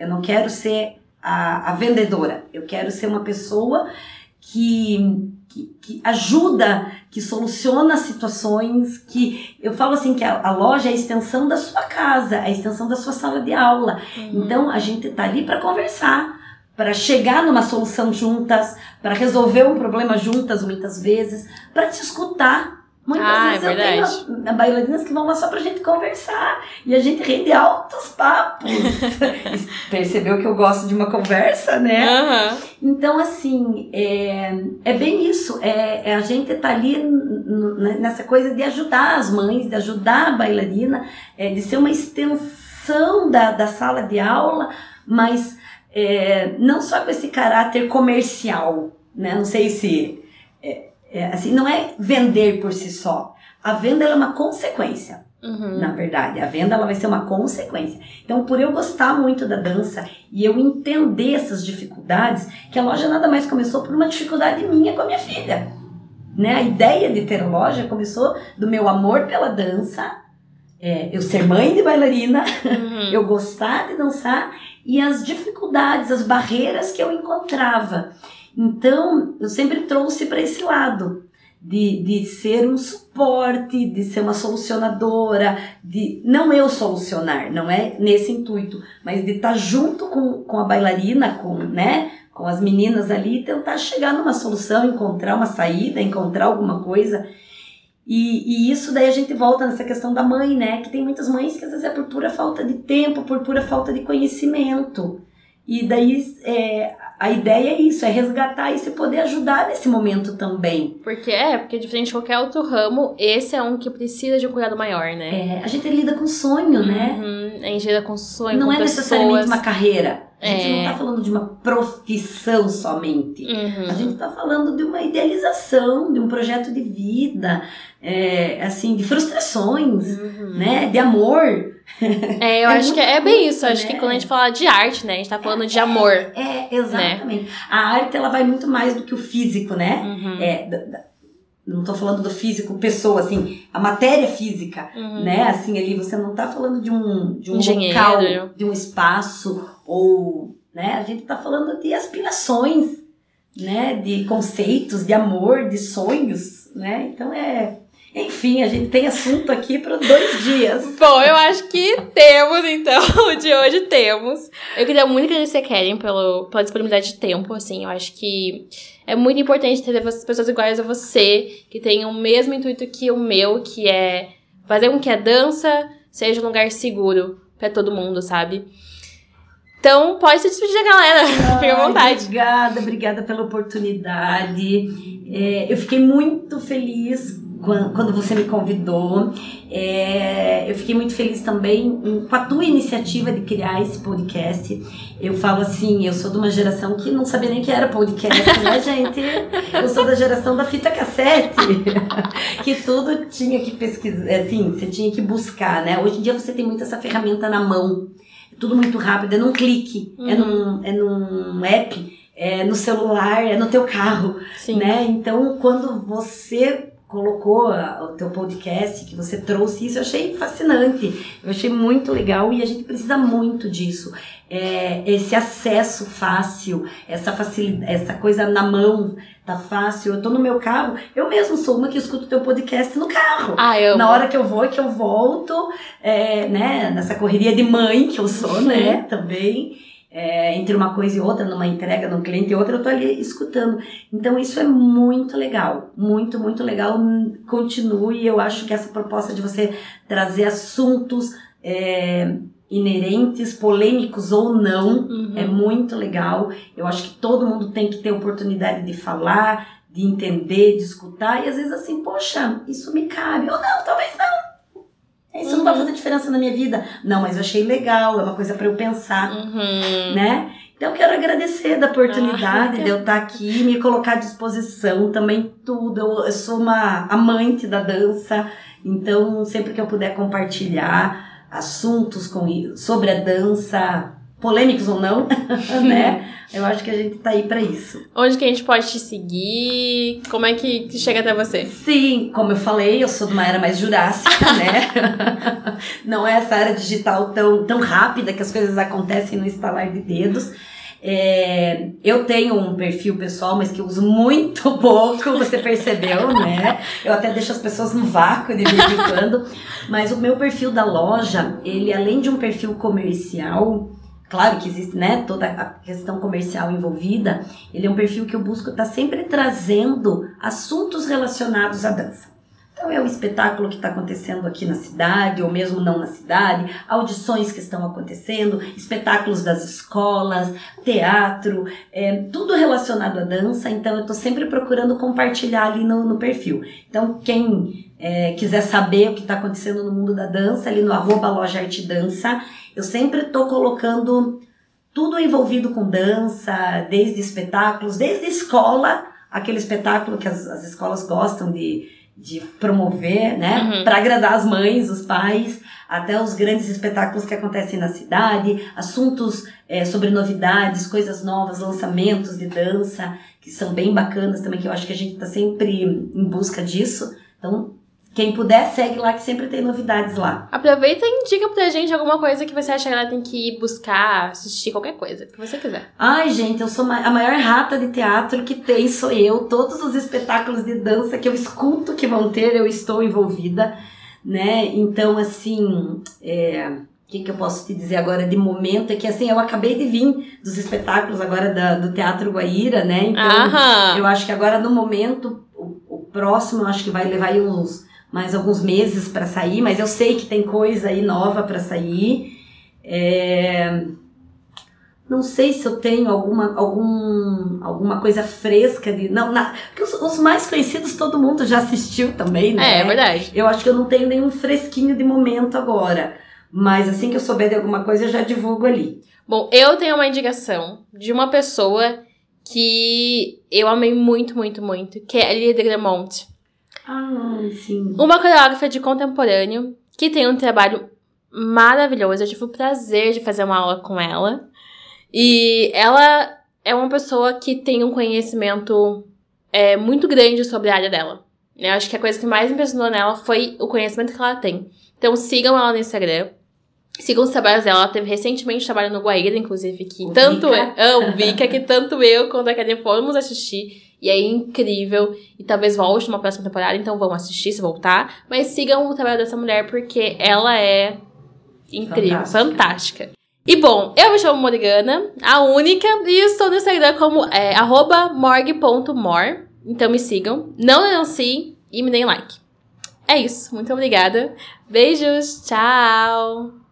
Speaker 3: Eu não quero ser a, a vendedora. Eu quero ser uma pessoa que, que, que, ajuda, que soluciona situações, que eu falo assim que a, a, loja é a extensão da sua casa, é a extensão da sua sala de aula. Uhum. Então a gente tá ali para conversar, para chegar numa solução juntas, para resolver um problema juntas muitas vezes, para te escutar Muitas ah, vezes é eu tenho bailarinas que vão lá só pra gente conversar. E a gente rende altos papos. Percebeu que eu gosto de uma conversa, né? Uhum. Então, assim, é, é bem isso. É, é a gente tá ali nessa coisa de ajudar as mães, de ajudar a bailarina, é, de ser uma extensão da, da sala de aula, mas é, não só com esse caráter comercial, né? Não sei se é, assim, não é vender por si só. A venda é uma consequência. Uhum. Na verdade, a venda ela vai ser uma consequência. Então, por eu gostar muito da dança e eu entender essas dificuldades, que a loja nada mais começou por uma dificuldade minha com a minha filha. Né? A ideia de ter loja começou do meu amor pela dança, é, eu ser mãe de bailarina, uhum. eu gostar de dançar e as dificuldades, as barreiras que eu encontrava. Então, eu sempre trouxe para esse lado. De, de ser um suporte, de ser uma solucionadora, de não eu solucionar, não é nesse intuito, mas de estar tá junto com, com a bailarina, com, né, com as meninas ali, tentar chegar numa solução, encontrar uma saída, encontrar alguma coisa. E, e, isso daí a gente volta nessa questão da mãe, né? Que tem muitas mães que às vezes é por pura falta de tempo, por pura falta de conhecimento. E daí é, a ideia é isso, é resgatar isso e poder ajudar nesse momento também.
Speaker 2: Porque é, porque diferente de qualquer outro ramo, esse é um que precisa de um cuidado maior, né?
Speaker 3: É, a gente lida com sonho, né?
Speaker 2: Uhum, a gente lida com sonho,
Speaker 3: Não
Speaker 2: com
Speaker 3: é
Speaker 2: pessoas.
Speaker 3: necessariamente uma carreira. A gente é. não tá falando de uma profissão somente.
Speaker 2: Uhum.
Speaker 3: A gente tá falando de uma idealização, de um projeto de vida, é, assim, de frustrações, uhum. né? De amor.
Speaker 2: É, eu é acho que é bem isso. Acho né? que quando a gente fala de arte, né? A gente tá falando de amor. É,
Speaker 3: exatamente. Né? A arte, ela vai muito mais do que o físico, né?
Speaker 2: Uhum.
Speaker 3: É, não tô falando do físico, pessoa, assim, a matéria física, uhum. né? Assim, ali você não tá falando de um, de um local, de um espaço, ou, né? A gente tá falando de aspirações, né? De conceitos, de amor, de sonhos, né? Então é enfim, a gente tem assunto aqui para dois dias.
Speaker 2: Bom, eu acho que temos, então, o de hoje temos. Eu queria muito agradecer a Karen pelo, pela disponibilidade de tempo, assim, eu acho que é muito importante ter pessoas iguais a você, que têm o mesmo intuito que o meu, que é fazer com que a dança seja um lugar seguro para todo mundo, sabe? Então, pode se despedir da galera, fica à vontade.
Speaker 3: Obrigada, obrigada pela oportunidade. É, eu fiquei muito feliz quando você me convidou. É, eu fiquei muito feliz também com a tua iniciativa de criar esse podcast. Eu falo assim, eu sou de uma geração que não sabia nem que era podcast, né, gente? Eu sou da geração da fita cassete, que tudo tinha que pesquisar, assim, você tinha que buscar, né? Hoje em dia você tem muito essa ferramenta na mão, tudo muito rápido, é num clique, é uhum. é, num, é num app, é no celular, é no teu carro, Sim. né? Então, quando você colocou o teu podcast, que você trouxe isso, eu achei fascinante, eu achei muito legal e a gente precisa muito disso. É, esse acesso fácil, essa facilidade, essa coisa na mão, tá fácil. Eu tô no meu carro, eu mesmo sou uma que escuto teu podcast no carro.
Speaker 2: Ah, eu
Speaker 3: Na hora que eu vou e que eu volto, é, né, nessa correria de mãe que eu sou, né, também. É, entre uma coisa e outra, numa entrega, num cliente e outra, eu tô ali escutando. Então isso é muito legal, muito, muito legal. Continue, eu acho que essa proposta de você trazer assuntos é, inerentes, polêmicos ou não,
Speaker 2: Uhum.
Speaker 3: é muito legal. Eu acho que todo mundo tem que ter oportunidade de falar, de entender, de escutar, e às vezes assim, poxa, isso me cabe, ou não, talvez não. Isso não vai fazer diferença na minha vida. Não, mas eu achei legal, é uma coisa para eu pensar
Speaker 2: Uhum.
Speaker 3: né? Então eu quero agradecer da oportunidade
Speaker 2: Ah,
Speaker 3: de eu estar aqui, me colocar à disposição também tudo. Eu, eu sou uma amante da dança, então sempre que eu puder compartilhar assuntos com sobre a dança, polêmicos ou não, né? Eu acho que a gente tá aí para isso.
Speaker 2: Onde que a gente pode te seguir? Como é que que chega até você?
Speaker 3: Sim, como eu falei, eu sou de uma era mais jurássica, né? Não é essa era digital tão, tão rápida que as coisas acontecem no estalar de dedos. É, eu tenho um perfil pessoal, mas que eu uso muito pouco, você percebeu, né? Eu até deixo as pessoas no vácuo de vez em quando. Mas o meu perfil da loja, ele além de um perfil comercial, claro que existe, né, toda a questão comercial envolvida, ele é um perfil que eu busco estar sempre trazendo assuntos relacionados à dança. Então é o espetáculo que está acontecendo aqui na cidade, ou mesmo não na cidade, audições que estão acontecendo, espetáculos das escolas, teatro, é, tudo relacionado à dança. Então eu estou sempre procurando compartilhar ali no, no perfil. Então quem é, quiser saber o que está acontecendo no mundo da dança, ali no arroba loja arte dança, eu sempre estou colocando tudo envolvido com dança, desde espetáculos, desde escola, aquele espetáculo que as, as escolas gostam de, de promover, né?
Speaker 2: Uhum.
Speaker 3: Para agradar as mães, os pais, até os grandes espetáculos que acontecem na cidade, assuntos é, sobre novidades, coisas novas, lançamentos de dança, que são bem bacanas também, que eu acho que a gente está sempre em busca disso. Então, quem puder, segue lá que sempre tem novidades lá.
Speaker 2: Aproveita e indica pra gente alguma coisa que você acha que ela tem que ir buscar, assistir, qualquer coisa que você quiser.
Speaker 3: Ai, gente, eu sou a maior rata de teatro que tem, sou eu. Todos os espetáculos de dança que eu escuto que vão ter, eu estou envolvida, né? Então, assim, é, o que, que eu posso te dizer agora de momento é que, assim, eu acabei de vir dos espetáculos agora da- do Teatro Guaíra, né? Então,
Speaker 2: Aham.
Speaker 3: eu acho que agora, no momento, o, o próximo, eu acho que vai levar aí uns mais alguns meses para sair, mas eu sei que tem coisa aí nova para sair. É, Não sei se eu tenho alguma, algum, alguma coisa fresca de. Não, na, porque os, os mais conhecidos todo mundo já assistiu também, né?
Speaker 2: É, é verdade.
Speaker 3: Eu acho que eu não tenho nenhum fresquinho de momento agora. Mas assim que eu souber de alguma coisa, eu já divulgo ali.
Speaker 2: Bom, eu tenho uma indicação de uma pessoa que eu amei muito, muito, muito, que é a Lilia de.
Speaker 3: Ah, sim.
Speaker 2: Uma coreógrafa de contemporâneo que tem um trabalho maravilhoso. Eu tive o prazer de fazer uma aula com ela. E ela é uma pessoa que tem um conhecimento é, muito grande sobre a área dela. Eu acho que a coisa que mais me impressionou nela foi o conhecimento que ela tem. Então sigam ela no Instagram. Sigam os trabalhos dela. Ela teve recentemente trabalho no Guaíra, inclusive, que
Speaker 3: O
Speaker 2: tanto
Speaker 3: Vika.
Speaker 2: eu, o Vika, que tanto eu quanto a Karen fomos assistir. E é incrível. E talvez volte numa próxima temporada, então vão assistir se voltar. Mas sigam o trabalho dessa mulher, porque ela é incrível,
Speaker 3: Fantástica.
Speaker 2: fantástica. E bom, eu me chamo Morgana, a única, e estou no Instagram como é, arroba morg.mor. Então me sigam, não denunciem e me deem like. É isso, muito obrigada. Beijos, tchau!